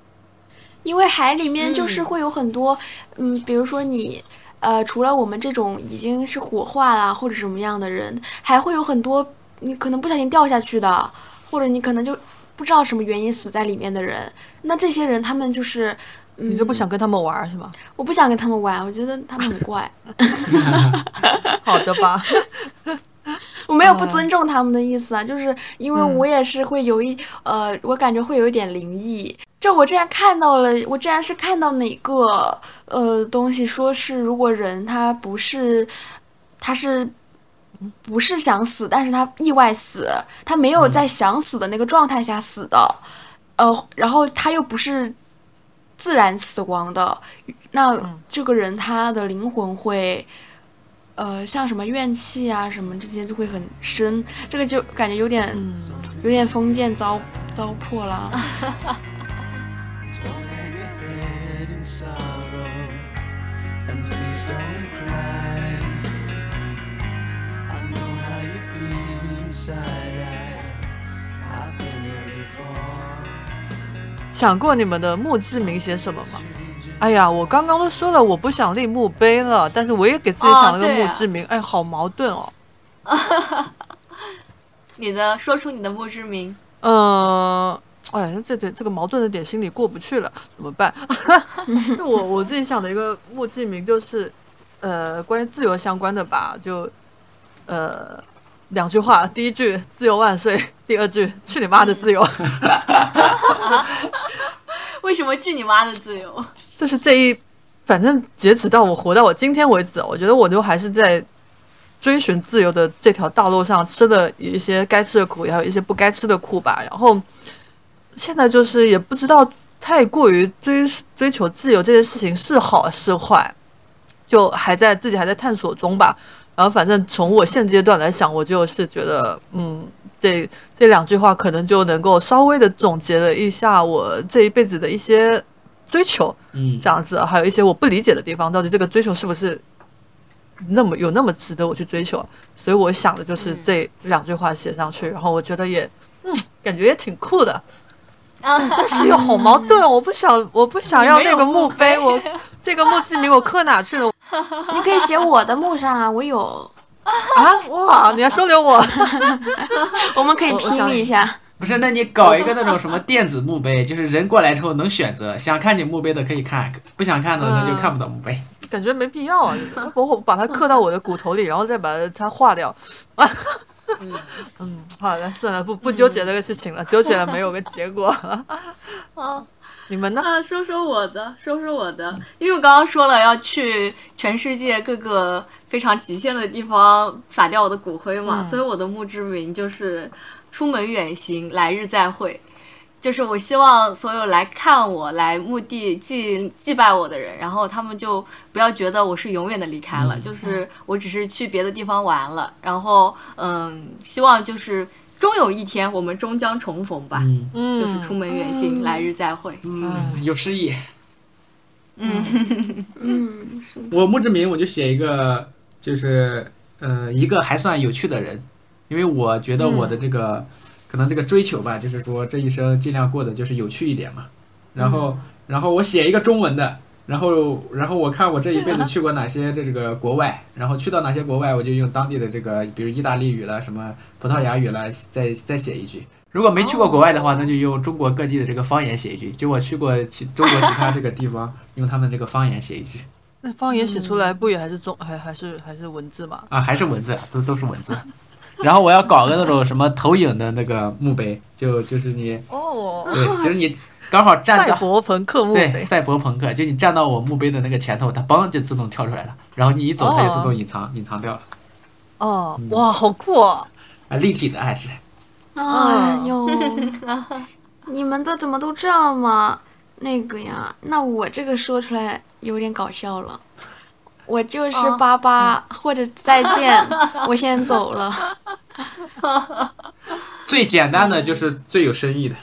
因为海里面就是会有很多，嗯，比如说你，呃，除了我们这种已经是火化啦或者什么样的人，还会有很多你可能不小心掉下去的，或者你可能就不知道什么原因死在里面的人。那这些人他们就是，嗯，你就不想跟他们玩儿是吗？我不想跟他们玩，我觉得他们很怪。[LAUGHS] 好的吧，[LAUGHS] 我没有不尊重他们的意思啊，就是因为我也是会有一呃，我感觉会有一点灵异。就我之前看到了，我之前是看到哪个呃东西，说是如果人他不是他是不是想死，但是他意外死，他没有在想死的那个状态下死的，呃，然后他又不是自然死亡的，那这个人他的灵魂会。呃，像什么怨气啊，什么这些就会很深，这个就感觉有点，有点封建糟糟粕啦。[LAUGHS] 想过你们的墓志铭写什么吗？哎呀，我刚刚都说了，我不想立墓碑了，但是我也给自己想了个墓志铭，哎，好矛盾哦。[LAUGHS] 你的说出你的墓志铭，呃，哎，这点这个矛盾的点心里过不去了，怎么办？[LAUGHS] 我我自己想的一个墓志铭就是，呃，关于自由相关的吧，就呃两句话，第一句“自由万岁”，第二句“去你妈的自由” [LAUGHS] [LAUGHS] 为什么拒你妈的自由？就是这一，反正截止到我活到我今天为止，我觉得我都还是在追寻自由的这条道路上，吃的一些该吃的苦，也还有一些不该吃的苦吧。然后现在就是也不知道太过于追追求自由这件事情是好是坏，就还在自己还在探索中吧。然后反正从我现阶段来想，我就是觉得，嗯，这这两句话可能就能够稍微的总结了一下我这一辈子的一些追求。嗯这样子，还有一些我不理解的地方，到底这个追求是不是那么有那么值得我去追求？所以我想的就是这两句话写上去，然后我觉得也，嗯，感觉也挺酷的，啊，[LAUGHS] 但是又好矛盾，[LAUGHS] 我不想，我不想要那个墓碑，我这个墓志铭我刻哪去了你可以写我的墓上啊，我有，啊？哇，你要收留我？[LAUGHS] 我们可以拼一下。不是，那你搞一个那种什么电子墓碑，就是人过来之后能选择，想看你墓碑的可以看，不想看的那就看不到墓碑。感觉没必要啊！我我把它刻到我的骨头里，然后再把它化掉。[LAUGHS] 嗯，好了，算了，不不纠结这个事情了，纠结了没有个结果。啊你们呢？啊，说说我的，说说我的，因为我刚刚说了要去全世界各个非常极限的地方撒掉我的骨灰嘛，所以我的墓志铭就是“出门远行，来日再会”。就是我希望所有来看我、来墓地祭祭拜我的人，然后他们就不要觉得我是永远的离开了，就是我只是去别的地方玩了，然后嗯，希望就是终有一天我们终将重逢吧，嗯嗯，就是出门远行，来日再会。嗯，有诗意。[LAUGHS] 嗯，是的。我墓志铭我就写一个，就是呃一个还算有趣的人，因为我觉得我的这个、可能这个追求吧，就是说这一生尽量过得就是有趣一点嘛。然后、然后我写一个中文的，然后，然后我看我这一辈子去过哪些这这个国外，然后去到哪些国外，我就用当地的这个，比如意大利语了，什么葡萄牙语了，再再写一句。如果没去过国外的话，那就用中国各地的这个方言写一句。就我去过其中国其他这个地方，用他们这个方言写一句那方言写出来不也 [LAUGHS] 还是中还还是还是文字吗？啊，还是文字，都都是文字。然后我要搞个那种什么投影的那个墓碑，就就是你哦，对，就是你刚好站赛到博朋克墓碑，对赛博朋克，就你站到我墓碑的那个前头，它嘣就自动跳出来了，然后你一走它就自动隐藏、隐藏掉了哦，哇，好酷哦！啊，立体的还是哎呦，[LAUGHS] 你们的怎么都这么那个呀？那我这个说出来有点搞笑了。我就是哦八八、或者再见，[LAUGHS] 我先走了。最简单的就是最有深意的。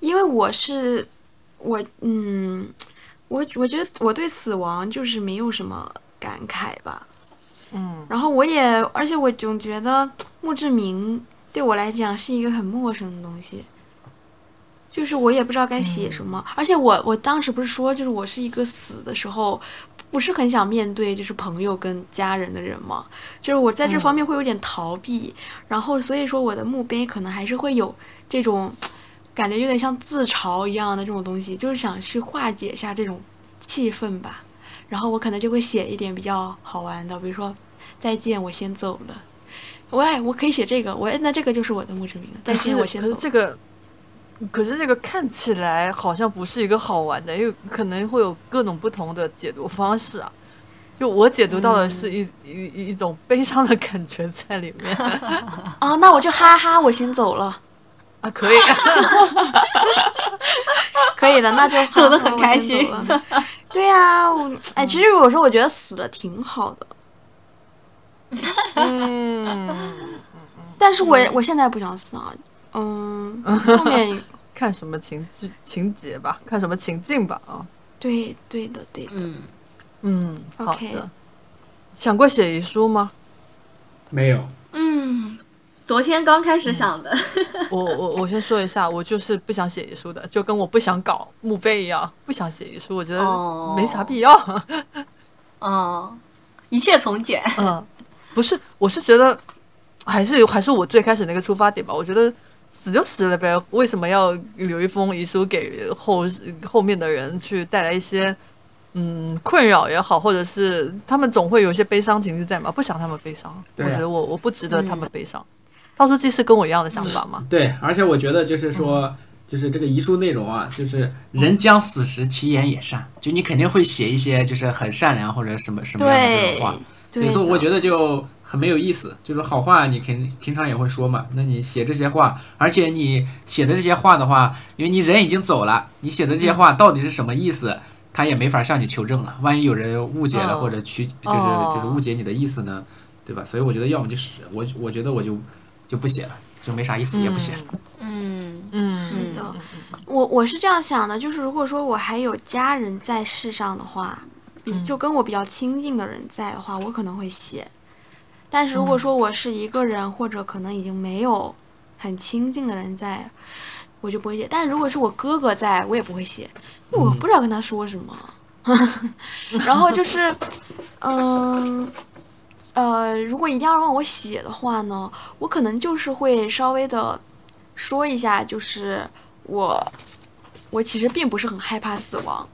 因为我是我嗯，我我觉得我对死亡就是没有什么感慨吧。嗯，然后我也，而且我总觉得墓志铭对我来讲是一个很陌生的东西，就是我也不知道该写什么。而且我我当时不是说，就是我是一个死的时候不是很想面对就是朋友跟家人的人嘛，就是我在这方面会有点逃避。然后所以说我的墓碑可能还是会有这种感觉，有点像自嘲一样的这种东西，就是想去化解一下这种气氛吧。然后我可能就会写一点比较好玩的，比如说再见，我先走了。喂，我可以写这个，我那这个就是我的墓志铭。再见，我先可走是这个，可是这个看起来好像不是一个好玩的，因为可能会有各种不同的解读方式啊。就我解读到的是一、一一种悲伤的感觉在里面 [LAUGHS] 啊，那我就哈哈，我先走了。啊，可以，[LAUGHS] 可以的，那就走的 [LAUGHS] 很开心。了。对呀、我哎，其实有时候我觉得死了挺好的，[LAUGHS] 嗯，但是我我现在不想死啊。嗯，后面看什么情境情节吧，看什么情境吧啊，对对的对的，嗯，嗯，好 OK 的。想过写遗书吗？没有，嗯，昨天刚开始想的，[LAUGHS] 我我我先说一下，我就是不想写遗书的，就跟我不想搞墓碑一样，不想写遗书，我觉得哦没啥必要。嗯，一切从简。嗯，不是，我是觉得还是还是我最开始那个出发点吧。我觉得死就死了呗，为什么要留一封遗书给后后面的人去带来一些嗯困扰也好，或者是他们总会有一些悲伤情绪在嘛？不想他们悲伤，啊我觉得我我不值得他们悲伤。到时候这是跟我一样的想法吗？对，而且我觉得就是说，就是这个遗书内容啊，就是人将死时，其言也善，就你肯定会写一些就是很善良或者什么什么样的这种话。所以说我觉得就很没有意思。就是好话你肯平常也会说嘛，那你写这些话，而且你写的这些话的话，因为你人已经走了，你写的这些话到底是什么意思，他也没法向你求证了。万一有人误解了哦或者曲就是哦就是误解你的意思呢，对吧？所以我觉得要么就是我我觉得我就就不写了，就没啥意思，也不写了。嗯嗯是的，我我是这样想的，就是如果说我还有家人在世上的话，比就跟我比较亲近的人在的话，我可能会写。但是如果说我是一个人，或者可能已经没有很亲近的人在，我就不会写。但如果是我哥哥在，我也不会写，因为我不知道跟他说什么。[LAUGHS] 然后就是，嗯。呃，如果一定要让我写的话呢，我可能就是会稍微的说一下，就是我我其实并不是很害怕死亡，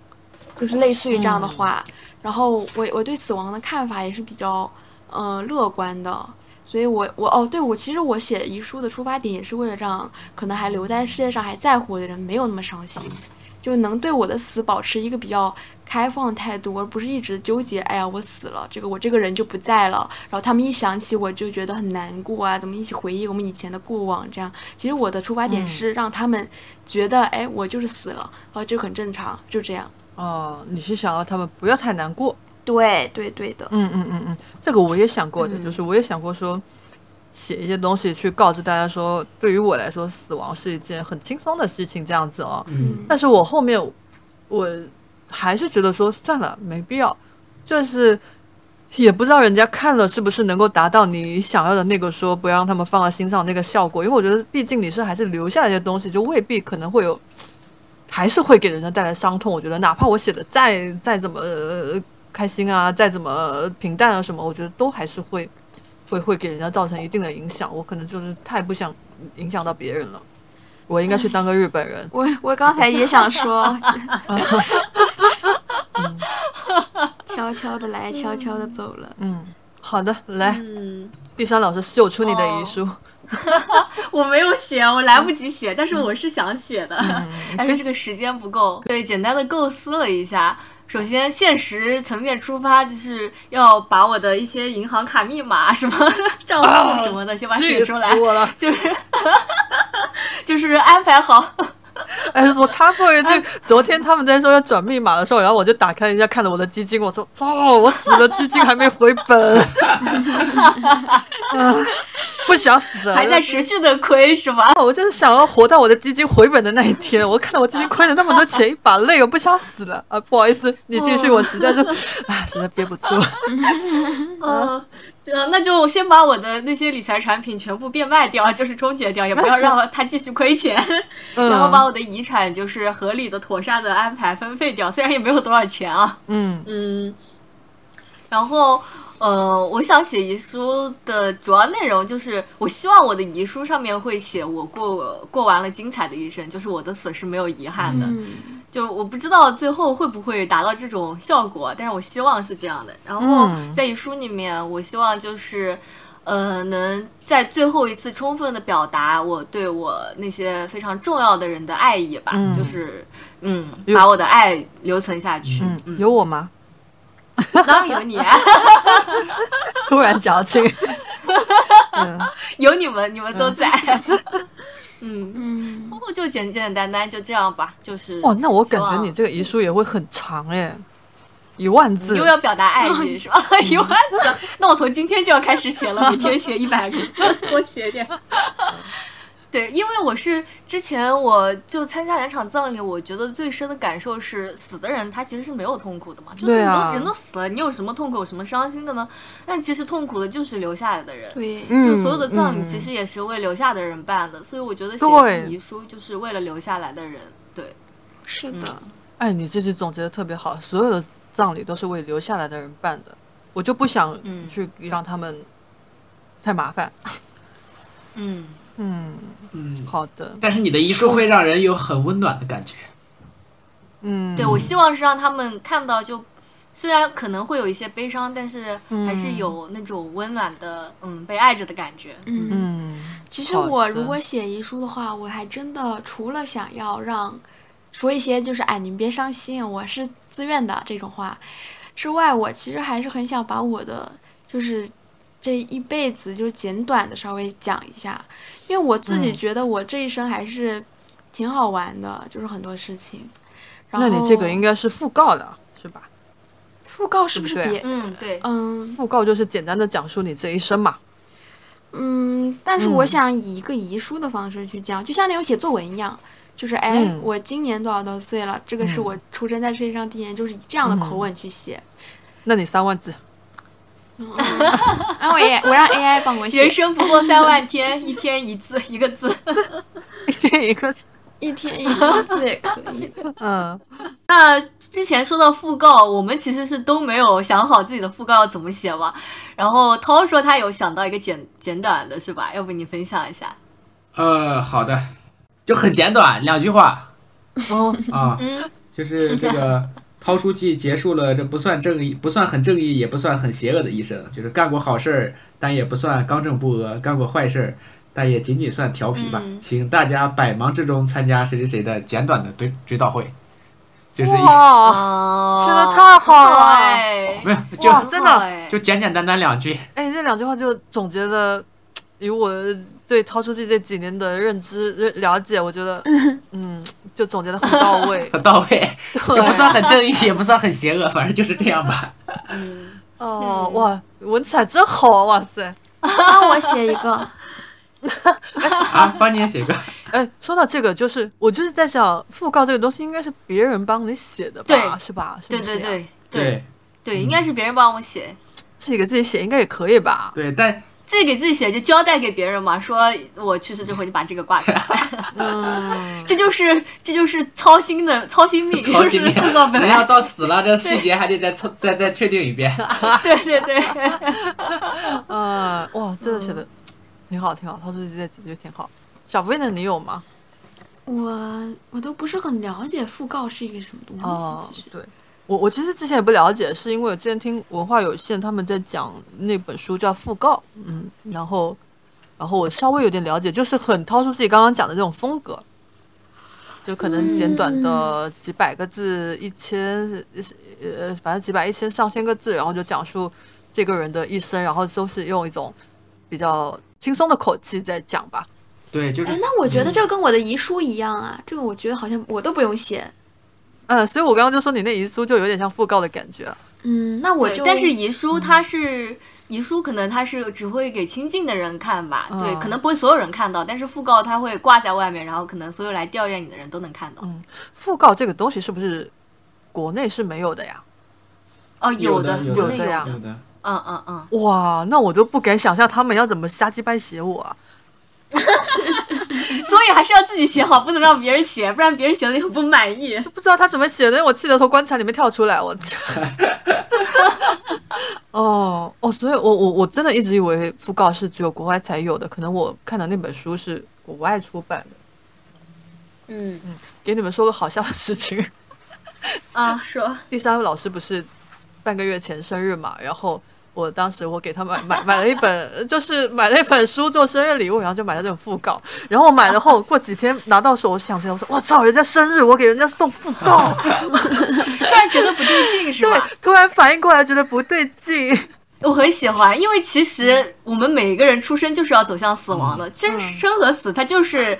就是类似于这样的话。然后我我对死亡的看法也是比较呃乐观的，所以我我哦，对我其实我写遗书的出发点也是为了让可能还留在世界上还在乎的人没有那么伤心，就能对我的死保持一个比较开放的态度，而不是一直纠结，哎呀我死了，这个我这个人就不在了，然后他们一想起我就觉得很难过啊，怎么一起回忆我们以前的过往这样。其实我的出发点是让他们觉得，哎，我就是死了，啊，就很正常，就这样。哦，你是想要他们不要太难过？对对对的，嗯嗯嗯嗯，这个我也想过的，嗯就是我也想过说，写一些东西去告知大家说，对于我来说，死亡是一件很轻松的事情，这样子哦。嗯，但是我后面我还是觉得说，算了，没必要，就是也不知道人家看了是不是能够达到你想要的那个说不要让他们放在心上那个效果，因为我觉得毕竟你是还是留下来的东西，就未必可能会有还是会给人家带来伤痛。我觉得，哪怕我写的再再怎么、呃开心啊，再怎么平淡啊什么，我觉得都还是会会会给人家造成一定的影响。我可能就是太不想影响到别人了。我应该去当个日本人。我我刚才也想说，[LAUGHS] 悄悄的来，悄悄的走了。嗯，好的，来，嗯，碧山老师秀出你的遗书。[LAUGHS] 我没有写，我来不及写，但是我是想写的，嗯 [LAUGHS] 但是这个时间不够。对，简单的构思了一下。首先，现实层面出发，就是要把我的一些银行卡密码、什么 [LAUGHS] 账户什么的，先把它写出来！就是 [LAUGHS] 就是安排好。[LAUGHS] 哎，我插播一句，昨天他们在说要转密码的时候，然后我就打开一下看了我的基金，我说哦，我死了，基金还没回本，[LAUGHS] 嗯，不想死了，还在持续的亏是吗？我就是想要活到我的基金回本的那一天。我看到我基金亏了那么多钱，一把泪，我不想死了啊！不好意思，你继续，我实在是，啊，实在憋不住。嗯，[LAUGHS] 那就先把我的那些理财产品全部变卖掉，就是终结掉，也不要让他 [LAUGHS] 继续亏钱。嗯然后把我的遗产就是合理的、妥善的安排分配掉，虽然也没有多少钱啊。嗯嗯，然后呃，我想写遗书的主要内容就是，我希望我的遗书上面会写我过过完了精彩的一生，就是我的死是没有遗憾的。嗯，就我不知道最后会不会达到这种效果，但是我希望是这样的。然后嗯在遗书里面，我希望就是。呃，能在最后一次充分的表达我对我那些非常重要的人的爱意吧，嗯就是嗯，把我的爱留存下去。嗯，嗯，有我吗？当然有你，啊 [LAUGHS] [LAUGHS] 突然矫情。[LAUGHS] 嗯有你们，你们都在。嗯，嗯，然后就简简单单就这样吧，就是哦，那我感觉你这个遗书也会很长哎，一万字又。要表达爱意是吧？[LAUGHS] 一万字，那我从今天就要开始写了，每天写一百个字，多写点。对，因为我是之前我就参加两场葬礼，我觉得最深的感受是，死的人他其实是没有痛苦的嘛，就是人都、啊人都死了，你有什么痛苦，有什么伤心的呢？但其实痛苦的就是留下来的人。对，就嗯所有的葬礼嗯其实也是为留下的人办的，所以我觉得写遗书就是为了留下来的人。对，是的，哎，你这句总结的特别好，所有的葬礼都是为留下来的人办的，我就不想嗯去让他们太麻烦。嗯，嗯，嗯，好的，但是你的遗书会让人有很温暖的感觉。嗯，对我希望是让他们看到就。虽然可能会有一些悲伤，但是还是有那种温暖的，嗯，被爱着的感觉。嗯。嗯，其实我如果写遗书的话，我还真的除了想要让说一些就是哎你们别伤心，我是自愿的这种话之外，我其实还是很想把我的就是这一辈子就是简短的稍微讲一下，因为我自己嗯觉得我这一生还是挺好玩的，就是很多事情。然后那你这个应该是讣告的，是吧？讣告是不是对对别？嗯，对，嗯讣告就是简单的讲述你这一生嘛。嗯，但是我嗯想以一个遗书的方式去讲，就像那种写作文一样，就是哎，嗯我今年多少多岁了，这个是嗯我出生在世界上第一年，就是以这样的口吻去写。那你三万字，[LAUGHS] 然后我也我让 AI 帮我写人，生不过三万天，一天一字，一个字。[LAUGHS] 一天一个，一天一个字也可以。[LAUGHS] 嗯那之前说到讣告，我们其实是都没有想好自己的讣告要怎么写嘛。然后涛说他有想到一个简简短的，是吧？要不你分享一下？呃，好的，就很简短，两句话哦，啊，嗯就是这个涛书记结束了这不算正义、不算很正义，也不算很邪恶的一生，就是干过好事儿，但也不算刚正不阿；干过坏事儿，但也仅仅算调皮吧。嗯。请大家百忙之中参加谁谁谁的简短的追追悼会，就是一哇，哦，写的太好了。哎没有就真的。哎就简简单单两句，哎，这两句话就总结的，以我对超出自己这几年的认知认了解，我觉得，嗯，就总结的很到位。很到位，就不算很正义，也不算很邪恶，反正就是这样吧。嗯，[LAUGHS] 哦，哇，文采真好啊！哇塞，[LAUGHS] 帮我写一个，[LAUGHS] 啊，帮你也写一个，哎，说到这个，就是我就是在想，讣告这个东西应该是别人帮你写的吧，是吧？对对对对对，应该是别人帮我写。自己给自己写应该也可以吧？对，但自己给自己写，就交代给别人嘛，说我去世之后你把这个挂出来。[LAUGHS] 嗯，[LAUGHS] 这就是这就是操心的操心命，[LAUGHS] 操心命就是报告，本人要到死了，这细节还得再测再再确定一遍。对对对，啊，哇，真的写的挺好，挺好，他说这几句挺好。小薇的，你有吗？我我都不是很了解讣告是一个什么东西，哦其实，对。我我其实之前也不了解，是因为我之前听文化有限他们在讲那本书叫《讣告》，嗯，然后然后我稍微有点了解，就是很掏出自己刚刚讲的这种风格，就可能简短的几百个字、一千呃，反正几百、一千、上千个字，然后就讲述这个人的一生，然后都是用一种比较轻松的口气在讲吧。对，就是哎，那我觉得这个跟我的遗书一样啊，这个我觉得好像我都不用写。嗯，所以我刚刚就说你那遗书就有点像讣告的感觉。嗯，那我就但是遗书它是。遗书可能它是只会给亲近的人看吧，对，嗯可能不会所有人看到，但是讣告它会挂在外面，然后可能所有来吊唁你的人都能看到。嗯讣告这个东西是不是国内是没有的呀？哦，有的，有的呀有有的。嗯嗯嗯，哇，那我都不敢想象他们要怎么瞎鸡掰写我啊！[LAUGHS] [LAUGHS] 所以还是要自己写好，不能让别人写，不然别人写的你很不满意。[LAUGHS] 不知道他怎么写的，我气得从棺材里面跳出来，我。[LAUGHS] 哦哦，所以我我我真的一直以为讣告是只有国外才有的，可能我看的那本书是国外出版的。嗯给你们说个好笑的事情，啊，说第三位老师不是半个月前生日嘛，然后我当时我给他买买买了一本，就是买了一本书做生日礼物，然后就买了这种副告，然后我买了后过几天拿到手，我想起来我说我操，人家生日我给人家送副告，突然觉得不对劲是 [LAUGHS] 对吧？，突然反应过来觉得不对劲，我很喜欢，因为其实我们每一个人出生就是要走向死亡的，其实生和死它就是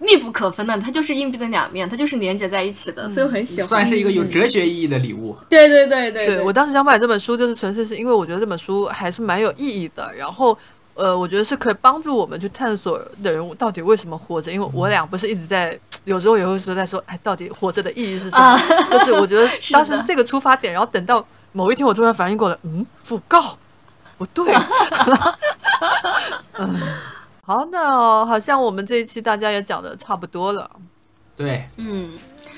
密不可分的，它就是硬币的两面，它就是连接在一起的，所以我很喜欢。算是一个有哲学意义的礼物。对对对对，对是我当时想买这本书，就是纯粹是因为我觉得这本书还是蛮有意义的，然后。呃，我觉得是可以帮助我们去探索的人到底为什么活着，因为我俩不是一直在，有时候也会说在说，哎，到底活着的意义是什么？就是我觉得 [LAUGHS] 当时是这个出发点，然后等到某一天我突然反应过来，嗯，讣告不对，嗯，[LAUGHS] 好，那好像我们这一期大家也讲的差不多了，对，嗯，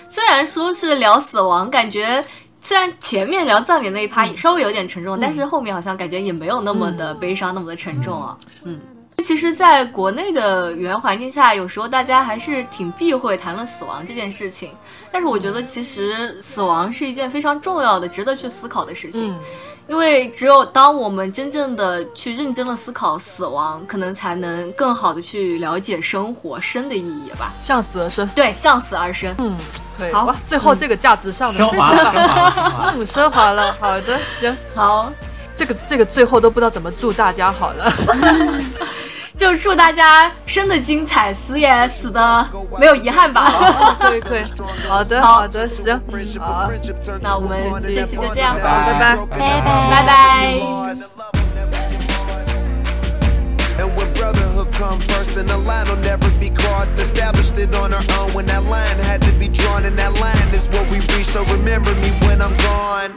虽然说是聊死亡，感觉虽然前面聊葬礼那一趴也稍微有点沉重，但是后面好像感觉也没有那么的悲伤，那么的沉重啊。嗯，其实，在国内的语言环境下，有时候大家还是挺避讳谈论死亡这件事情。但是我觉得，其实死亡是一件非常重要的、值得去思考的事情。嗯因为只有当我们真正的去认真的思考死亡，可能才能更好的去了解生活生的意义吧。向死而生，对，向死而生。嗯，可以，好吧，最后这个价值上的升华了，升华了，升华了。嗯，升华了，好的，行。好，这个这个最后都不知道怎么祝大家好了。[LAUGHS] 就祝大家生的精彩，死也死的没有遗憾吧。可以可以，好的好好的，行，好，那我们这期就这样，吧，拜拜。拜拜拜拜。And when brotherhood come first, then the line will never be crossed. Established it on our own when that line had to be drawn, and that line is what we reach. So remember me when I'm gone.